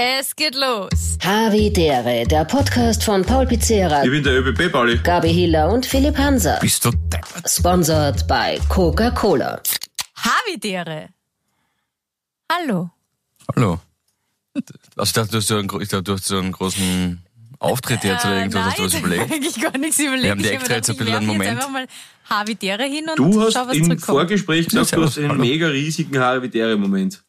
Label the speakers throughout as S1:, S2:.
S1: Es geht los.
S2: Havidere, der Podcast von Paul Pizzera,
S3: Ich bin der ÖBB, Pauli.
S2: Gabi Hiller und Philipp Hanser.
S4: Bist du deppert?
S2: Sponsored by Coca-Cola.
S1: Havidere. Hallo.
S4: Hallo. Also ich dachte, du hast so einen, ich dachte, du hast so einen großen Auftritt jetzt oder irgendwas, hast du was
S1: Äh, nein,
S4: überlegt?
S1: eigentlich gar nichts überlegt.
S4: Wir haben dir
S1: Ich
S4: extra jetzt ein bisschen einen Moment.
S1: Jetzt einfach mal Havidere hin und
S3: Du hast
S1: schau, was
S3: im
S1: zurückkommt.
S3: Vorgespräch gesagt, du hast einen mega riesigen Haribitere-Moment.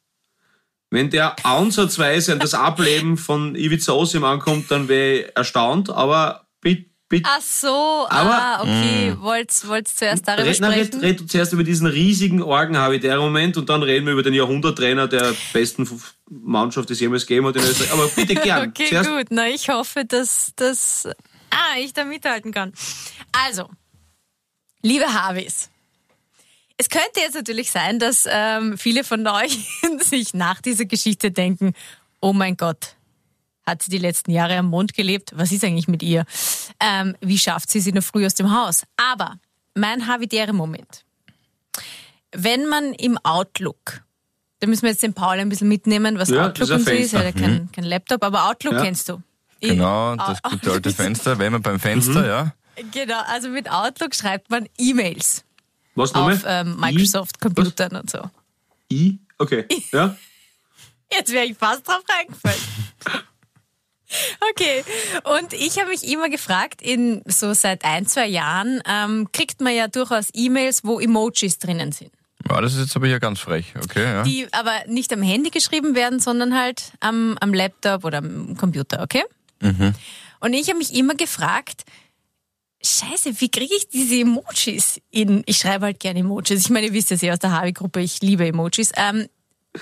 S3: Wenn der ansatzweise an das Ableben von Ivica Osim ankommt, dann wäre ich erstaunt, aber bitte, bitte,
S1: Ach so,
S3: Aber-
S1: ah, okay.
S4: Mm.
S1: Wollt's, wollt's zuerst darüber
S3: red, na, red,
S1: sprechen?
S3: red du zuerst über diesen riesigen Orgen-Haribitere-Moment und dann reden wir über den Jahrhunderttrainer der besten Mannschaft, die es jemals gegeben hat in Österreich. Aber bitte gern.
S1: Okay,
S3: zuerst,
S1: gut. Na, ich hoffe, dass, dass ah, ich da mithalten kann. Also, liebe Harvis, es könnte jetzt natürlich sein, dass ähm, viele von euch sich nach dieser Geschichte denken, oh mein Gott, hat sie die letzten Jahre am Mond gelebt? Was ist eigentlich mit ihr? Ähm, wie schafft sie sie noch früh aus dem Haus? Aber mein Havidere-Moment. Wenn man im Outlook, da müssen wir jetzt den Paul ein bisschen mitnehmen, was
S3: Ja,
S1: Outlook und so ist. Er hat ja kein, kein Laptop, aber Outlook
S3: Ja.
S1: kennst du.
S4: Genau, das gute alte Fenster. Wenn man beim
S3: Mhm.
S4: Fenster, ja.
S1: Genau, also mit Outlook schreibt man E-Mails
S3: was nochmal?
S1: auf ähm, Microsoft-Computern und so.
S3: I? Okay. Ja?
S1: Jetzt wäre ich fast drauf reingefallen. Okay, und ich habe mich immer gefragt, in so seit ein, zwei Jahren ähm, kriegt man ja durchaus E-Mails, wo Emojis drinnen sind.
S4: ja. Das ist jetzt aber hier ganz frech, okay, ja.
S1: Die aber nicht am Handy geschrieben werden, sondern halt am, am Laptop oder am Computer, okay? Und ich habe mich immer gefragt, Scheiße, wie kriege ich diese Emojis in? Ich schreibe halt gerne Emojis. Ich meine, ihr wisst ja aus der Harvey-Gruppe, ich liebe Emojis. Ähm,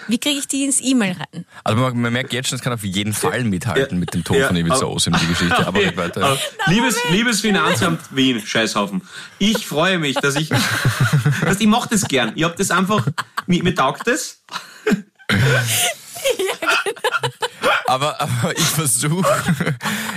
S1: wie kriege ich die ins E-Mail rein?
S4: Also man, man merkt jetzt schon, es kann auf jeden Fall mithalten
S3: Ja.
S4: mit dem Ton
S3: Ja,
S4: von Ibiza Osim, die Geschichte. Aber red weiter.
S3: Aber liebes, liebes Finanzamt Wien, Scheißhaufen. Ich freue mich, dass ich, dass ich mache das gern. Ich hab das einfach, mir, mir taugt das.
S4: Aber, aber ich versuche,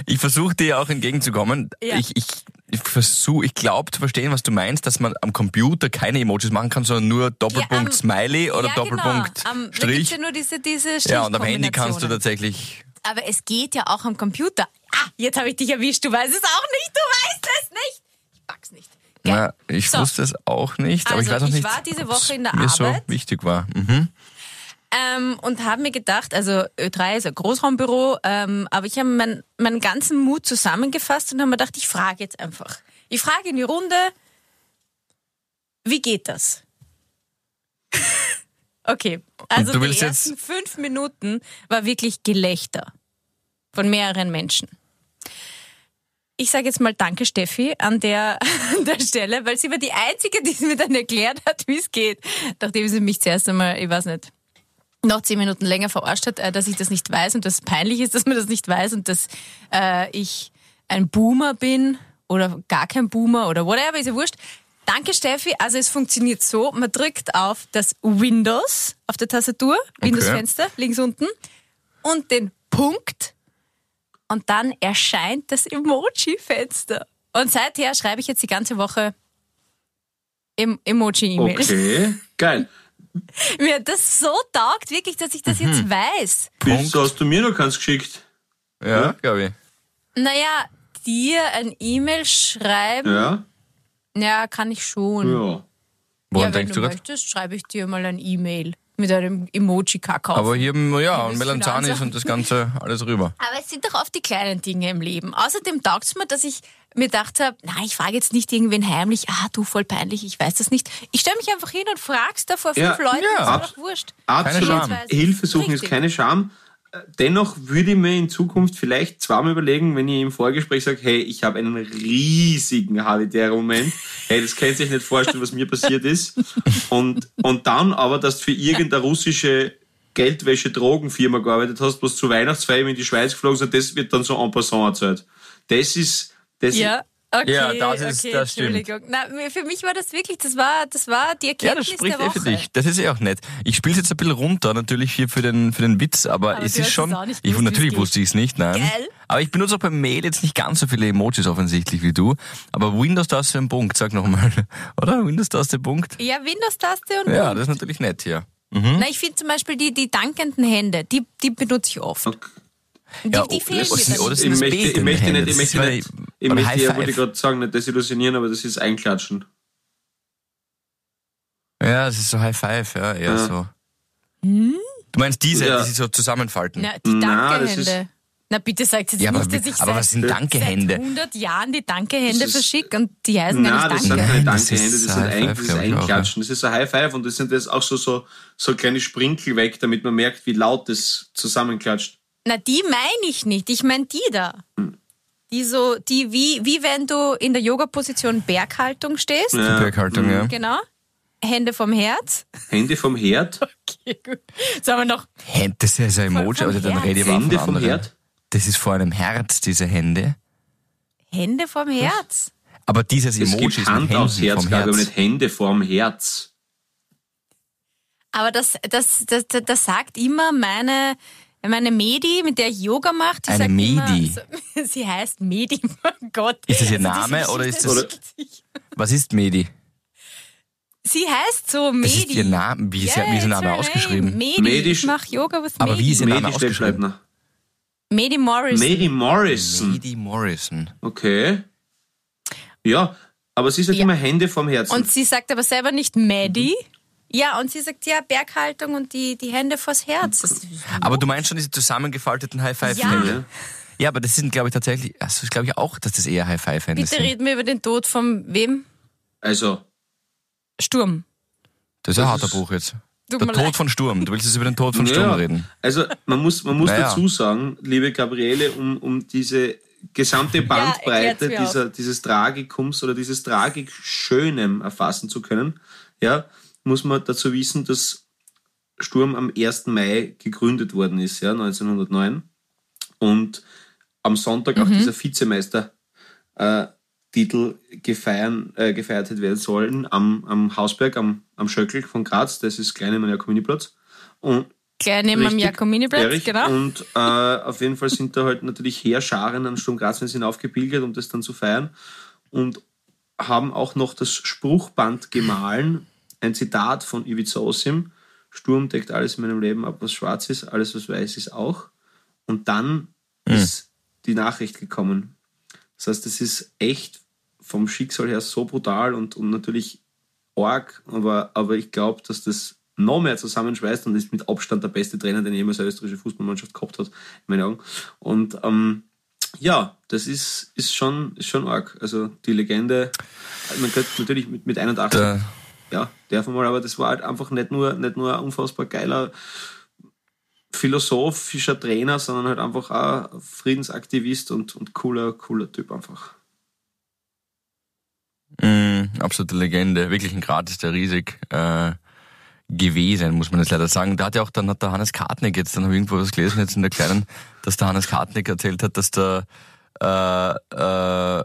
S4: ich versuche dir auch entgegenzukommen.
S1: Ja.
S4: Ich, ich, ich versuche, ich glaube zu verstehen, was du meinst, dass man am Computer keine Emojis machen kann, sondern nur Doppelpunkt
S1: am-
S4: Smiley oder
S1: ja,
S4: Doppelpunkt
S1: genau. Gibt's
S4: Strich.
S1: ja nur diese, diese
S4: Ja, und am Handy kannst du tatsächlich.
S1: Aber es geht ja auch am Computer. Ah, jetzt habe ich dich erwischt. Du weißt es auch nicht. Du weißt es nicht. Ich pack's nicht.
S4: Ja, ich
S1: So.
S4: wusste es auch nicht, aber ich
S1: Also,
S4: weiß auch
S1: ich
S4: nicht,
S1: war diese Woche in der
S4: mir so
S1: Arbeit.
S4: wichtig war. Mhm.
S1: Ähm, und habe mir gedacht, also Ö3 ist ein Großraumbüro, ähm, aber ich habe meinen meinen ganzen Mut zusammengefasst und habe mir gedacht, ich frage jetzt einfach. Ich frage in die Runde, wie geht das? okay, also die ersten fünf Minuten war wirklich Gelächter von mehreren Menschen. Ich sage jetzt mal Danke, Steffi, an der, an der Stelle, weil sie war die Einzige, die mir dann erklärt hat, wie es geht. Nachdem sie mich zuerst einmal, ich weiß nicht, noch zehn Minuten länger verarscht hat, äh, dass ich das nicht weiß und dass es peinlich ist, dass man das nicht weiß und dass äh, ich ein Boomer bin oder gar kein Boomer oder whatever, ist ja wurscht. Danke, Steffi. Also es funktioniert so, man drückt auf das Windows auf der Tastatur, Windows-Fenster, links unten, und den Punkt und dann erscheint das Emoji-Fenster. Und seither schreibe ich jetzt die ganze Woche em Emoji-E-Mails.
S3: Okay, geil.
S1: Mir hat das so taugt, wirklich, dass ich das jetzt weiß.
S3: Wieso hast du mir noch keins geschickt?
S4: Ja, glaube ich.
S1: Naja, dir ein E-Mail schreiben, ja.
S3: Ja?
S1: kann ich schon.
S3: Ja.
S4: Woran
S1: ja, wenn
S4: denkst
S1: du
S4: du
S1: möchtest, schreibe ich dir mal ein E-Mail mit einem Emoji-Kakao.
S4: Aber hier, ja, und Melanzanis und das Ganze alles rüber.
S1: Aber es sind doch oft die kleinen Dinge im Leben. Außerdem taugt es mir, dass ich mir gedacht habe, nein, ich frage jetzt nicht irgendwen heimlich, ah, du, voll peinlich, ich weiß das nicht. Ich stelle mich einfach hin und frag's da vor fünf
S3: Ja,
S1: Leuten,
S4: ja.
S1: ist
S3: Ab-
S1: doch wurscht.
S3: Absolut. Hilfe suchen ist
S1: Richtig.
S3: keine Scham. Dennoch würde ich mir in Zukunft vielleicht zweimal überlegen, wenn ich im Vorgespräch sage, hey, ich habe einen riesigen Halitäre-Moment. Hey, das könnt ihr euch nicht vorstellen, was mir passiert ist. Und, und dann aber, dass du für irgendeine russische Geldwäsche-Drogenfirma gearbeitet hast, was zu Weihnachtsfeiern in die Schweiz geflogen ist, und das wird dann so en passant erzählt. Das ist, das
S1: Ja. Okay,
S4: Ja, das ist-
S1: okay,
S4: das stimmt.
S1: Entschuldigung. Na, für mich war das wirklich, das war, das war die
S4: Ja,
S1: Erkenntnis
S4: das spricht
S1: der
S4: eh
S1: Woche.
S4: für dich. Das ist eh auch nett. Ich spiele jetzt ein bisschen runter, natürlich hier für den, für den Witz, aber,
S1: Aber
S4: es ist schon.
S1: es nicht
S4: ich,
S1: gewusst,
S4: natürlich
S1: es
S4: wusste ich es nicht, nein.
S1: Gell?
S4: Aber ich benutze auch beim Mail jetzt nicht ganz so viele Emojis offensichtlich wie du. Aber Windows-Taste ein Punkt, sag nochmal. Oder? Windows-Taste Punkt.
S1: Ja, Windows-Taste und
S4: Ja, das ist natürlich nett hier.
S1: Na, ich finde zum Beispiel die, die dankenden Hände, die, die benutze ich oft.
S3: Okay.
S1: Die,
S4: Ja,
S1: die fehlen
S4: oder-
S1: mir dann.
S4: oder-
S3: Ich
S4: das
S3: möchte, ich nicht, ich
S4: Das ist
S3: möchte nicht, ich möchte, ja, wollte gerade sagen, nicht desillusionieren, aber das ist Einklatschen.
S4: Ja, das ist so High Five, ja, eher
S3: Ja.
S4: so. Du meinst diese,
S3: Ja.
S4: die sich so zusammenfalten?
S1: Na, die
S3: Na, das
S1: Dankehände. Na, bitte sagt jetzt
S4: ja,
S1: nicht, dass ich
S4: aber
S1: seit,
S4: was sind
S1: seit
S4: Dankehände?
S1: 100 Jahren die Dankehände
S3: Das
S1: verschicke und die heißen gar
S3: Nein,
S1: nicht
S3: das sind
S1: Danke.
S3: keine
S4: das
S3: Dankehände,
S4: ist
S3: das sind
S4: High
S3: ein,
S4: Five,
S3: das ist Einklatschen. Das ist ein High Five und das sind jetzt auch so, so, so kleine Sprinkel weg, damit man merkt, wie laut das zusammenklatscht.
S1: Na, die meine ich nicht. Ich meine die da.
S3: Hm.
S1: Die so, die wie, wie wenn du in der Yoga-Position Berghaltung stehst.
S3: Ja.
S4: Berghaltung, ja.
S1: Genau. Hände vom Herz.
S3: Hände vom Herd,
S1: Okay, gut. Haben wir noch
S4: Hände, das ist ja ein Emoji, also dann
S1: Herz.
S4: rede ich aber
S3: Hände vom. Herd.
S4: Das ist vor einem Herz, diese Hände.
S1: Hände vom Herz.
S4: Aber dieses
S3: Es
S4: Emoji
S3: gibt
S4: ist
S3: Hand aufs Herz,
S4: vom
S3: glaube ich, aber
S4: Herz.
S3: nicht Hände vorm Herz.
S1: Aber das, das, das, das, das sagt immer meine, meine Medi, mit der ich Yoga mache. Die
S4: Eine
S1: sagt
S4: Medi?
S1: Immer, sie heißt Medi, mein Gott.
S4: Ist das ihr
S1: Also
S4: Name
S1: diese
S4: oder ist das-
S1: sich-
S4: Was ist Medi?
S1: Sie heißt so Medi.
S4: Das ist ihr Name. Wie ist, ihr- wie ist ihr Name ausgeschrieben?
S1: Medi.
S3: Medi-
S1: Ich mache Yoga with
S4: Aber
S1: Medi.
S4: wie ist ihr Name
S3: Medi
S4: ausgeschrieben?
S1: Medi Morris.
S3: Medi Morrison.
S4: Medi Morrison.
S3: Okay. Ja, aber sie sagt
S1: Ja.
S3: immer Hände vom Herzen.
S1: Und sie sagt aber selber nicht Medi.
S4: Mhm.
S1: Ja, und sie sagt ja Berghaltung und die, die Hände vors Herz. Das ist-
S4: Aber du meinst schon diese zusammengefalteten High Five
S1: Ja.
S4: Hände? Ja, aber das sind, glaube ich, tatsächlich, also ich glaube ich auch, dass das eher High Five Hände
S1: Bitte
S4: sind.
S1: reden wir über den Tod von wem?
S3: also,
S1: Sturm.
S4: Das ist ein
S3: Das
S4: harter
S3: ist-
S4: Bruch jetzt. Der Tod
S1: leid.
S4: von Sturm. Du willst jetzt über den Tod von Sturm
S3: ja,
S4: reden.
S3: Also man muss, man muss
S4: Naja.
S3: dazu sagen, liebe Gabriele, um, um diese gesamte Bandbreite
S1: mir
S3: dieser, dieses Tragikums oder dieses Tragik-Schönem erfassen zu können, ja, muss man dazu wissen, dass Sturm am 1. Mai gegründet worden ist, ja, 1909. Und am Sonntag auch dieser Vizemeister äh, Titel gefeiern, äh, gefeiert hätte werden sollen am, am Hausberg, am, am Schöckel von Graz, das ist klein im Jakominiplatz. Und
S1: Gleich neben dem Jakominiplatz, genau.
S3: Und äh, auf jeden Fall sind da halt natürlich Heerscharen an Sturm Graz hinaufgebildet, um das dann zu feiern. Und haben auch noch das Spruchband gemahlen, ein Zitat von Ivica Osim. Sturm deckt alles in meinem Leben ab, was schwarz ist, alles, was weiß ist auch. Und dann ist die Nachricht gekommen. Das heißt, es ist echt vom Schicksal her so brutal und, und natürlich arg, aber, aber ich glaube, dass das noch mehr zusammenschweißt und ist mit Abstand der beste Trainer, den jemals eine österreichische Fußballmannschaft gehabt hat, in meinen Augen. Und ähm, ja, das ist, ist, schon, ist schon arg. Also die Legende, man könnte natürlich mit, mit 81,
S4: Der,
S3: ja, darf man mal, aber das war halt einfach nicht nur, nicht nur ein unfassbar geiler philosophischer Trainer, sondern halt einfach auch Friedensaktivist und, und cooler, cooler Typ einfach.
S4: mh, absolute Legende. Wirklich ein Gratis, der riesig äh, gewesen, muss man jetzt leider sagen. Da hat ja auch, dann hat der Hannes Kartnick jetzt, dann habe ich irgendwo was gelesen jetzt in der Kleinen, dass der Hannes Kartnick erzählt hat, dass der äh, äh,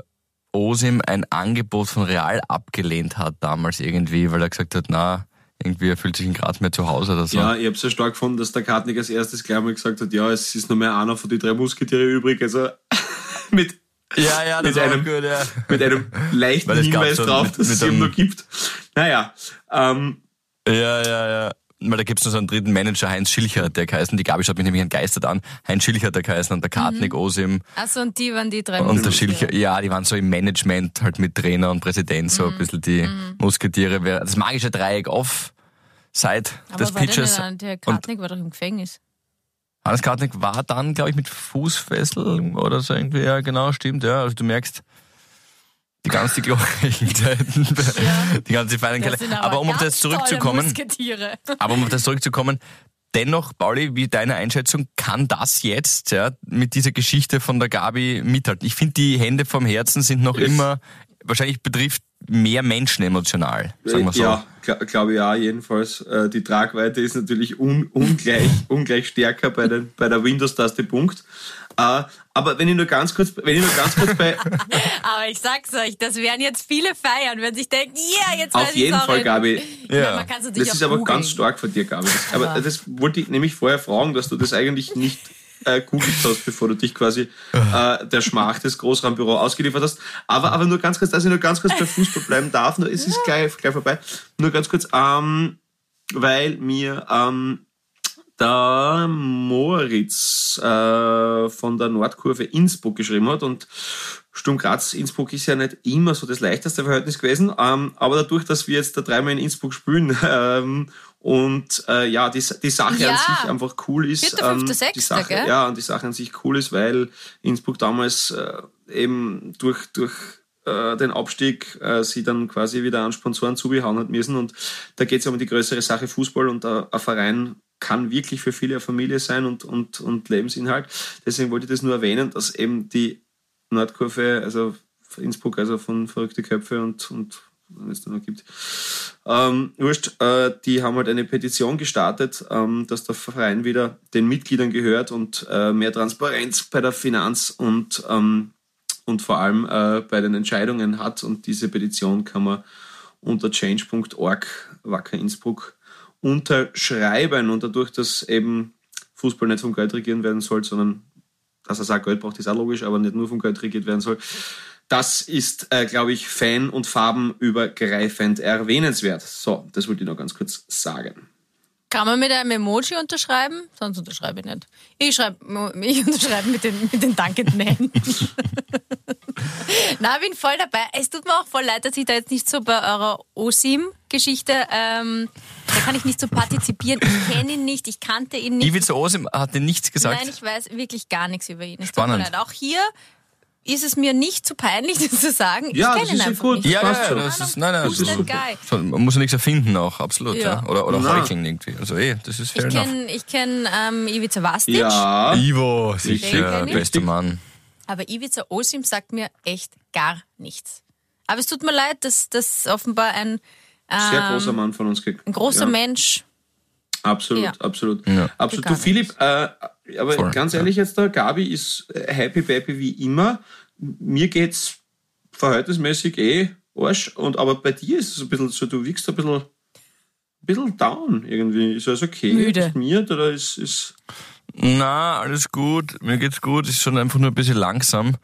S4: Osim ein Angebot von Real abgelehnt hat damals irgendwie, weil er gesagt hat, na, irgendwie er fühlt sich in Graz mehr zu Hause oder so.
S3: Ja, ich habe es ja stark gefunden, dass der Kartnick als erstes gleich mal gesagt hat, ja, es ist nur mehr einer von den drei Musketiere übrig. Also mit,
S4: ja, ja das
S3: mit einem-
S4: gut, ja.
S3: mit einem leichten Hinweis drauf,
S4: mit-
S3: dass
S4: mit
S3: es ihn noch gibt. Naja, ähm,
S4: Ja, ja, ja. Weil da gibt's noch so einen dritten Manager, Heinz Schilcher, der geheißen, die Gabi schaut mich nämlich entgeistert an. Heinz Schilcher, der geheißen, und der Kartnick, Osim
S1: Achso, und die waren die drei
S4: und der
S1: Musketiere.
S4: Schilcher. Ja, die waren so im Management, halt mit Trainer und Präsident, so ein bisschen die Musketiere. Wer- Das magische Dreieck off, seit des
S1: der,
S4: Pitches.
S1: der
S4: Und
S1: Kartnick war doch im Gefängnis.
S4: Hannes Kartnick war dann, glaube ich, mit Fußfessel oder so irgendwie, ja, genau, stimmt, ja. Also du merkst, die ganze glorreichen Zeiten, die ganze feinen
S1: Das
S4: Keller.
S1: sind
S4: Aber um auf das zurückzukommen. Aber um auf das zurückzukommen, dennoch, Pauli, wie deine Einschätzung, kann das jetzt ja, mit dieser Geschichte von der Gabi mithalten? Ich finde, die Hände vom Herzen sind noch
S3: Es-
S4: immer, wahrscheinlich betrifft mehr Menschen emotional, sagen wir so.
S3: Ja, glaube ich auch jedenfalls. Äh, die Tragweite ist natürlich un, ungleich, ungleich stärker bei, den, bei der Windows-Taste Punkt. Äh, aber wenn ich nur ganz kurz, wenn ich nur ganz kurz bei,
S1: Aber ich sag's euch, das werden jetzt viele feiern, wenn sich denken, ja, jetzt weiß
S3: auf jeden Fall,
S1: in-
S3: Gabi,
S1: Ich meine,
S4: Ja.
S1: natürlich
S3: das ist aber
S1: googeln.
S3: ganz stark von dir, Gabi. Das, aber
S1: Aber-
S3: das wollte ich nämlich vorher fragen, dass du das eigentlich nicht äh, googelt hast, bevor du dich quasi äh, der Schmach des Großraumbüro ausgeliefert hast. Aber, aber nur ganz kurz, dass ich nur ganz kurz bei Fußball bleiben darf, nur, es ist gleich, gleich vorbei. Nur ganz kurz, ähm, weil mir ähm, der Moritz äh, von der Nordkurve Innsbruck geschrieben hat und Sturm Graz Innsbruck ist ja nicht immer so das leichteste Verhältnis gewesen, ähm, aber dadurch, dass wir jetzt da dreimal in Innsbruck spielen ähm, und äh, ja, die, die Sache
S1: Ja.
S3: an sich einfach cool ist.
S1: Vierter, fünfter,
S3: die
S1: sechster,
S3: Sache,
S1: gell?
S3: Ja, und die Sache an sich cool ist, weil Innsbruck damals äh, eben durch, durch äh, den Abstieg äh, sie dann quasi wieder an Sponsoren zugehauen hat müssen. Und da geht es ja um die größere Sache Fußball und äh, ein Verein kann wirklich für viele Familie sein und, und, und Lebensinhalt. Deswegen wollte ich das nur erwähnen, dass eben die Nordkurve, also Innsbruck, also von Verrückte Köpfe und, und wenn es da noch gibt, ähm, wurscht, äh, die haben halt eine Petition gestartet, ähm, dass der Verein wieder den Mitgliedern gehört und äh, mehr Transparenz bei der Finanz und, ähm, und vor allem äh, bei den Entscheidungen hat. Und diese Petition kann man unter change.org Wacker Innsbruck unterschreiben. Und dadurch, dass eben Fußball nicht vom Geld regieren werden soll, sondern dass er sagt, Geld braucht, ist auch logisch, aber nicht nur vom Geld regiert werden soll. Das ist, äh, glaube ich, fan- und farbenübergreifend erwähnenswert. So, das wollte ich noch ganz kurz sagen.
S1: Kann man mit einem Emoji unterschreiben? Sonst unterschreibe ich nicht. Ich, schreib, ich unterschreibe mit den, mit den dankenden Händen. Na, bin voll dabei. Es tut mir auch voll leid, dass ich da jetzt nicht so bei eurer OSIM-Geschichte, ähm, da kann ich nicht so partizipieren. Ich kenne ihn nicht, ich kannte ihn nicht.
S4: Ivica Osim hat dir nichts gesagt.
S1: Nein, ich weiß wirklich gar nichts über ihn. Es tut mir
S4: Spannend.
S1: leid. Auch hier ist es mir nicht zu peinlich, das zu sagen. Ich
S3: Ja,
S1: kenne
S3: das
S1: ihn
S3: ist ja
S1: einfach
S3: gut.
S1: nicht.
S4: ja, ja, das ist, nein, nein, das ist man muss ja nichts erfinden auch, absolut.
S1: Ja.
S4: Ja. Oder, oder
S3: Na.
S4: heucheln irgendwie. Also eh, das ist fair
S1: Ich
S4: enough.
S1: kenne ich kenn, ähm, Ivica Vastic.
S3: Ja,
S4: Ivo, sicher,
S1: ich.
S4: bester Mann.
S1: Aber Ivica Osim sagt mir echt gar nichts. Aber es tut mir leid, dass das offenbar ein,
S3: sehr
S1: ähm,
S3: großer Mann von uns. ge-
S1: ein großer
S3: ja.
S1: Mensch.
S3: Absolut,
S1: Ja.
S3: absolut.
S4: Ja.
S3: absolut. Du Philipp, äh, aber
S4: Voll,
S3: ganz
S4: ja.
S3: ehrlich jetzt da, Gabi ist äh, happy baby wie immer. Mir geht's verhältnismäßig eh Arsch, und aber bei dir ist es ein bisschen so, du wiegst ein bisschen, ein bisschen down irgendwie. Ist alles okay?
S1: Müde.
S3: Ist mir oder ist, ist
S4: Na, alles gut, mir geht's gut, ist schon einfach nur ein bisschen langsam.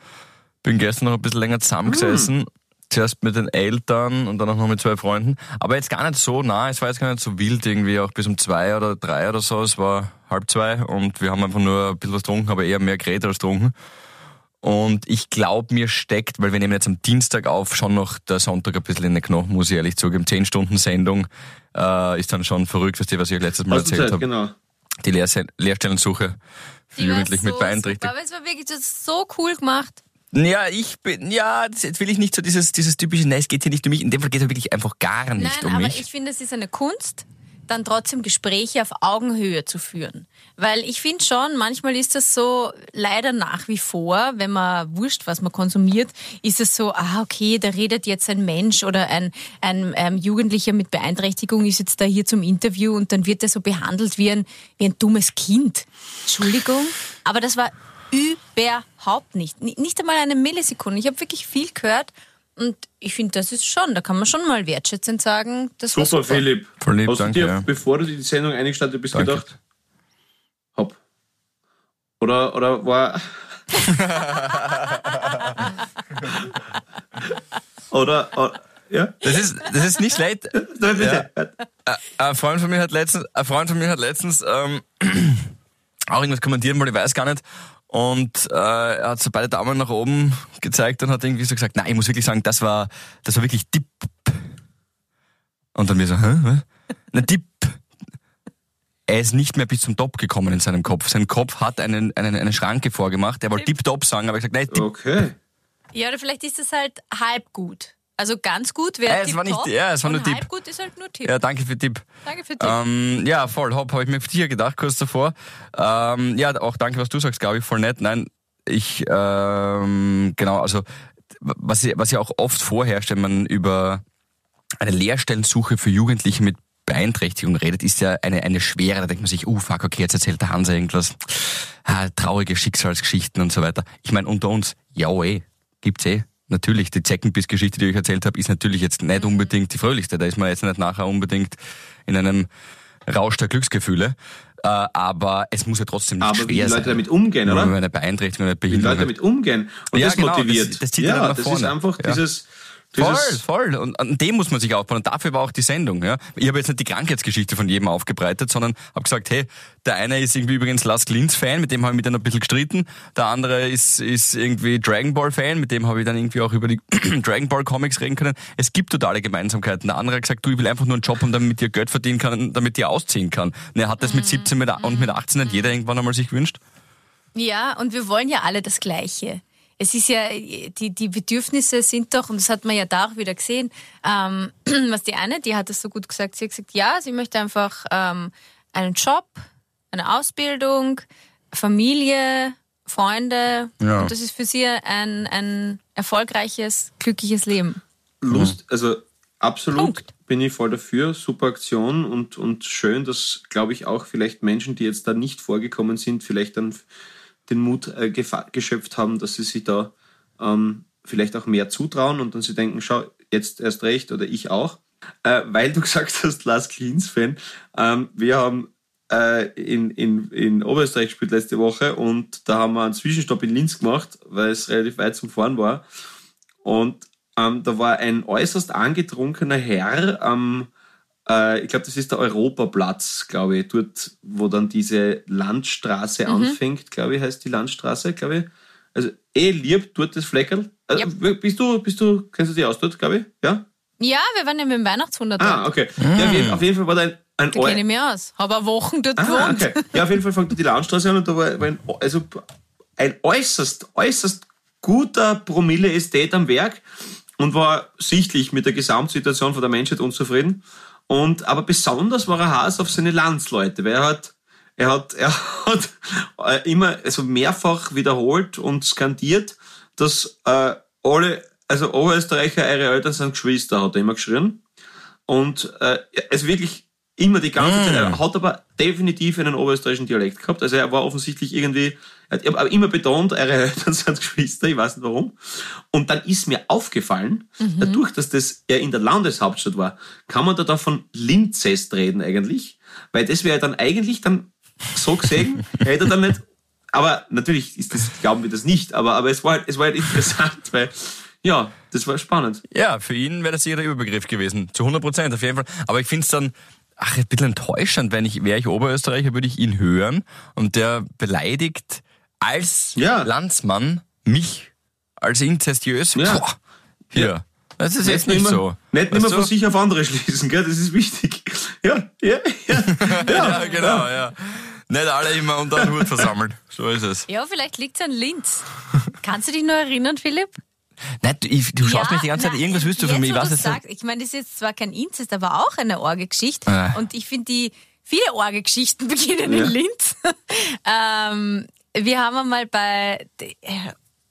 S4: Bin gestern noch ein bisschen länger zusammengesessen. Zuerst mit den Eltern und dann auch noch mit zwei Freunden. Aber jetzt gar nicht so nah, es war jetzt gar nicht so wild irgendwie, auch bis um zwei oder drei oder so. Es war halb zwei und wir haben einfach nur ein bisschen was getrunken, aber eher mehr geredet als getrunken. Und ich glaube, mir steckt, weil wir nehmen jetzt am Dienstag auf, schon noch der Sonntag ein bisschen in den Knochen, muss ich ehrlich zugeben. Zehn Stunden Sendung äh, ist dann schon verrückt, was, was ich letztes Mal
S3: Hast
S4: erzählt habe.
S3: genau.
S4: Die Lehrse- Lehrstellensuche für
S1: Die
S4: Jugendliche mit
S1: so
S4: Beeinträchtigung.
S1: super, Aber es war wirklich das so cool gemacht.
S4: Ja, ich bin, ja, jetzt will ich nicht so dieses, dieses typische, nein, es geht hier nicht um mich. In dem Fall geht es wirklich einfach gar nicht
S1: Nein,
S4: um
S1: aber
S4: mich.
S1: ich finde, es ist eine Kunst, dann trotzdem Gespräche auf Augenhöhe zu führen. Weil ich finde schon, manchmal ist das so leider nach wie vor, wenn man wurscht, was man konsumiert, ist es so, ah, okay, da redet jetzt ein Mensch oder ein, ein ähm, Jugendlicher mit Beeinträchtigung ist jetzt da hier zum Interview und dann wird er so behandelt wie ein, wie ein dummes Kind. Entschuldigung, aber das war überhaupt nicht. Ni- Nicht einmal eine Millisekunde. Ich habe wirklich viel gehört und ich finde, das ist schon, da kann man schon mal wertschätzend sagen, das war
S3: Super,
S1: super.
S3: Philipp.
S4: Voll lieb,
S3: Hast du
S4: danke,
S3: dir,
S4: ja.
S3: bevor du die Sendung eingestartet bist,
S4: Danke.
S3: gedacht, hopp. Oder, oder war. oder, oder, ja?
S4: Das ist, das ist nicht schlecht.
S3: Nein, bitte.
S4: Ein Freund von mir hat letztens, ein Freund von mir hat letztens ähm, auch irgendwas kommentiert, weil ich weiß gar nicht. Und äh, er hat so beide Daumen nach oben gezeigt und hat irgendwie so gesagt, nein, ich muss wirklich sagen, das war, das war wirklich Tipp. Und dann mir so, hä? Was? Na, Tipp. Er ist nicht mehr bis zum Top gekommen in seinem Kopf. Sein Kopf hat einen, einen, eine Schranke vorgemacht. Er wollte Tipp-Top sagen, aber ich gesagt, nein, Tipp.
S3: Okay.
S1: Ja, oder vielleicht ist es halt halb gut. Also ganz gut wäre
S4: Äh, es war nicht-
S1: Tipp-Top
S4: ja, es war nur Tipp.
S1: gut ist halt nur Tipp.
S4: Ja, danke für Tipp.
S1: Danke für Tipp.
S4: Ähm, ja, voll, hopp, habe ich mir für dich gedacht, kurz davor. Ähm, ja, auch danke, was du sagst, glaube ich, voll nett. Nein, ich, ähm, genau, also, was, was ja auch oft vorherrscht, wenn man über eine Lehrstellensuche für Jugendliche mit Beeinträchtigung redet, ist ja eine, eine schwere, da denkt man sich, uh, fuck, okay, jetzt erzählt der Hansa irgendwas, ah, traurige Schicksalsgeschichten und so weiter. Ich meine, unter uns, ja, eh, gibt's eh. Natürlich, die Zeckenbiss-Geschichte, die ich erzählt habe, ist natürlich jetzt nicht unbedingt die fröhlichste. Da ist man jetzt nicht nachher unbedingt in einem Rausch der Glücksgefühle. Äh, aber es muss ja trotzdem nicht
S3: Aber
S4: schwer
S3: wie die Leute
S4: sein.
S3: damit umgehen,
S4: Wenn man
S3: oder?
S4: eine Beeinträchung, eine
S3: Wie die
S4: Behinderung
S3: Leute
S4: hat.
S3: damit umgehen. Und
S4: Ja,
S3: das
S4: genau,
S3: motiviert.
S4: das- das zieht ja dann nach
S3: das
S4: vorne.
S3: ist einfach
S4: Ja.
S3: dieses, Dieses-
S4: voll. Und an dem muss man sich aufbauen. Und dafür war auch die Sendung. Ja. Ich habe jetzt nicht die Krankheitsgeschichte von jedem aufgebreitet, sondern habe gesagt, hey, der eine ist irgendwie übrigens Lars Klintz-Fan, mit dem habe ich mich dann ein bisschen gestritten. Der andere ist, ist irgendwie Dragon Ball-Fan, mit dem habe ich dann irgendwie auch über die Dragon Ball-Comics reden können. Es gibt totale Gemeinsamkeiten. Der andere hat gesagt, du, ich will einfach nur einen Job haben, damit ich Geld verdienen kann, damit ich ausziehen kann. Und er hat das mit 17 mit, und mit 18 nicht jeder irgendwann einmal sich gewünscht.
S1: Ja, und wir wollen ja alle das Gleiche. Es ist ja, die, die Bedürfnisse sind doch, und das hat man ja da auch wieder gesehen, ähm, was die eine, die hat es so gut gesagt, sie hat gesagt, ja, sie möchte einfach ähm, einen Job, eine Ausbildung, Familie, Freunde.
S4: Ja.
S1: Und das ist für sie ein, ein erfolgreiches, glückliches Leben.
S3: Lust, also absolut
S1: Punkt.
S3: bin ich voll dafür. Super Aktion und, und schön, dass, glaube ich, auch vielleicht Menschen, die jetzt da nicht vorgekommen sind, vielleicht dann den Mut äh, geschöpft haben, dass sie sich da ähm, vielleicht auch mehr zutrauen und dann sie denken, schau, jetzt erst recht oder ich auch. Äh, weil du gesagt hast, Lars Klins-Fan, ähm, wir haben äh, in, in, in Oberösterreich gespielt letzte Woche und da haben wir einen Zwischenstopp in Linz gemacht, weil es relativ weit zum Fahren war. Und ähm, da war ein äußerst angetrunkener Herr am, äh, ich glaube, das ist der Europaplatz, glaube ich, dort, wo dann diese Landstraße anfängt, glaube ich, heißt die Landstraße, glaube ich. Also eh lieb, dort das Fleckerl. Also, Bist du, bist du, kennst du dich aus dort, glaube ich? Ja?
S1: Ja, wir waren ja mit dem Weihnachtswunder dort.
S3: Ah, okay. Ja, auf, jeden, auf jeden Fall war da ein, ein
S1: Da kenne ich mich aus. Habe auch Wochen dort
S3: Ah,
S1: gewohnt.
S3: okay. Ja, auf jeden Fall fängt da die Landstraße an und da war, war ein, also ein äußerst, äußerst guter Promille-Ästhet am Werk und war sichtlich mit der Gesamtsituation von der Menschheit unzufrieden. Und, aber besonders war er Hass auf seine Landsleute, weil er hat, er hat, er hat äh, immer, also mehrfach wiederholt und skandiert, dass äh, alle, also Oberösterreicher, eure Eltern sind Geschwister, hat er immer geschrien. Und äh, also wirklich immer die ganze Zeit. Er hat aber definitiv einen oberösterreichischen Dialekt gehabt. Also er war offensichtlich irgendwie, er hat aber immer betont, eure Eltern sind Geschwister, ich weiß nicht warum. Und dann ist mir aufgefallen, dadurch, dass das ja in der Landeshauptstadt war, kann man da, da von Linzest reden eigentlich. Weil das wäre dann eigentlich dann so gesehen, hätte er dann nicht. Aber natürlich ist das, glauben wir das nicht, aber, aber es war halt, es war halt interessant, weil, ja, das war spannend.
S4: Ja, für ihn wäre das sicher der Überbegriff gewesen. Zu 100 Prozent, auf jeden Fall. Aber ich finde es dann, ach, ein bisschen enttäuschend, wenn ich, wäre ich Oberösterreicher, würde ich ihn hören und der beleidigt als
S3: Ja.
S4: Landsmann mich als inzestiös.
S3: Ja.
S4: Boah, hier. Das ist jetzt nicht
S3: immer,
S4: so.
S3: Nicht immer von sich auf andere schließen, gell? Das ist wichtig. Ja, ja, ja.
S4: Ja, genau, ja. Nicht alle immer unter einen Hut versammelt. So ist es.
S1: Ja, vielleicht liegt es an Linz. Kannst du dich noch erinnern, Philipp?
S4: Nein, du, ich, du schaust mich die ganze Zeit,
S1: na,
S4: irgendwas willst du von mir. Ich weiß
S1: sagst, Ich meine, das ist jetzt zwar kein Inzest, aber auch eine Orgegeschichte.
S4: Äh.
S1: Und ich finde, die viele Orgegeschichten beginnen
S3: Ja.
S1: in Linz. ähm, wir haben einmal bei, äh,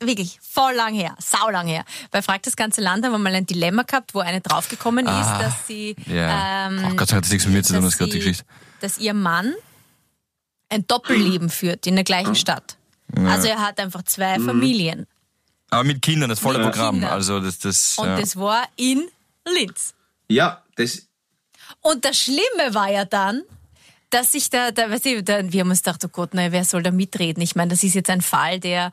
S1: wirklich voll lang her, sau lang her, bei Frag das ganze Land haben wir mal ein Dilemma gehabt, wo eine draufgekommen ist,
S4: Ah,
S1: dass sie,
S4: ja.
S1: ähm,
S4: Oh Gott sei Dank hat das nichts mit mir zu tun, das ist gerade die Geschichte.
S1: dass ihr Mann ein Doppelleben führt in der gleichen Stadt. Also er hat einfach zwei
S4: Mhm.
S1: Familien.
S4: Aber mit Kindern, das volle
S1: Mit
S4: Programm.
S1: Kindern.
S4: Also das, das.
S1: Und
S4: ja.
S1: das war in Linz.
S3: Ja, das,
S1: Und das Schlimme war ja dann, dass ich da, da weißt du, da, wir haben uns gedacht, oh Gott, nein, wer soll da mitreden? Ich meine, das ist jetzt ein Fall, der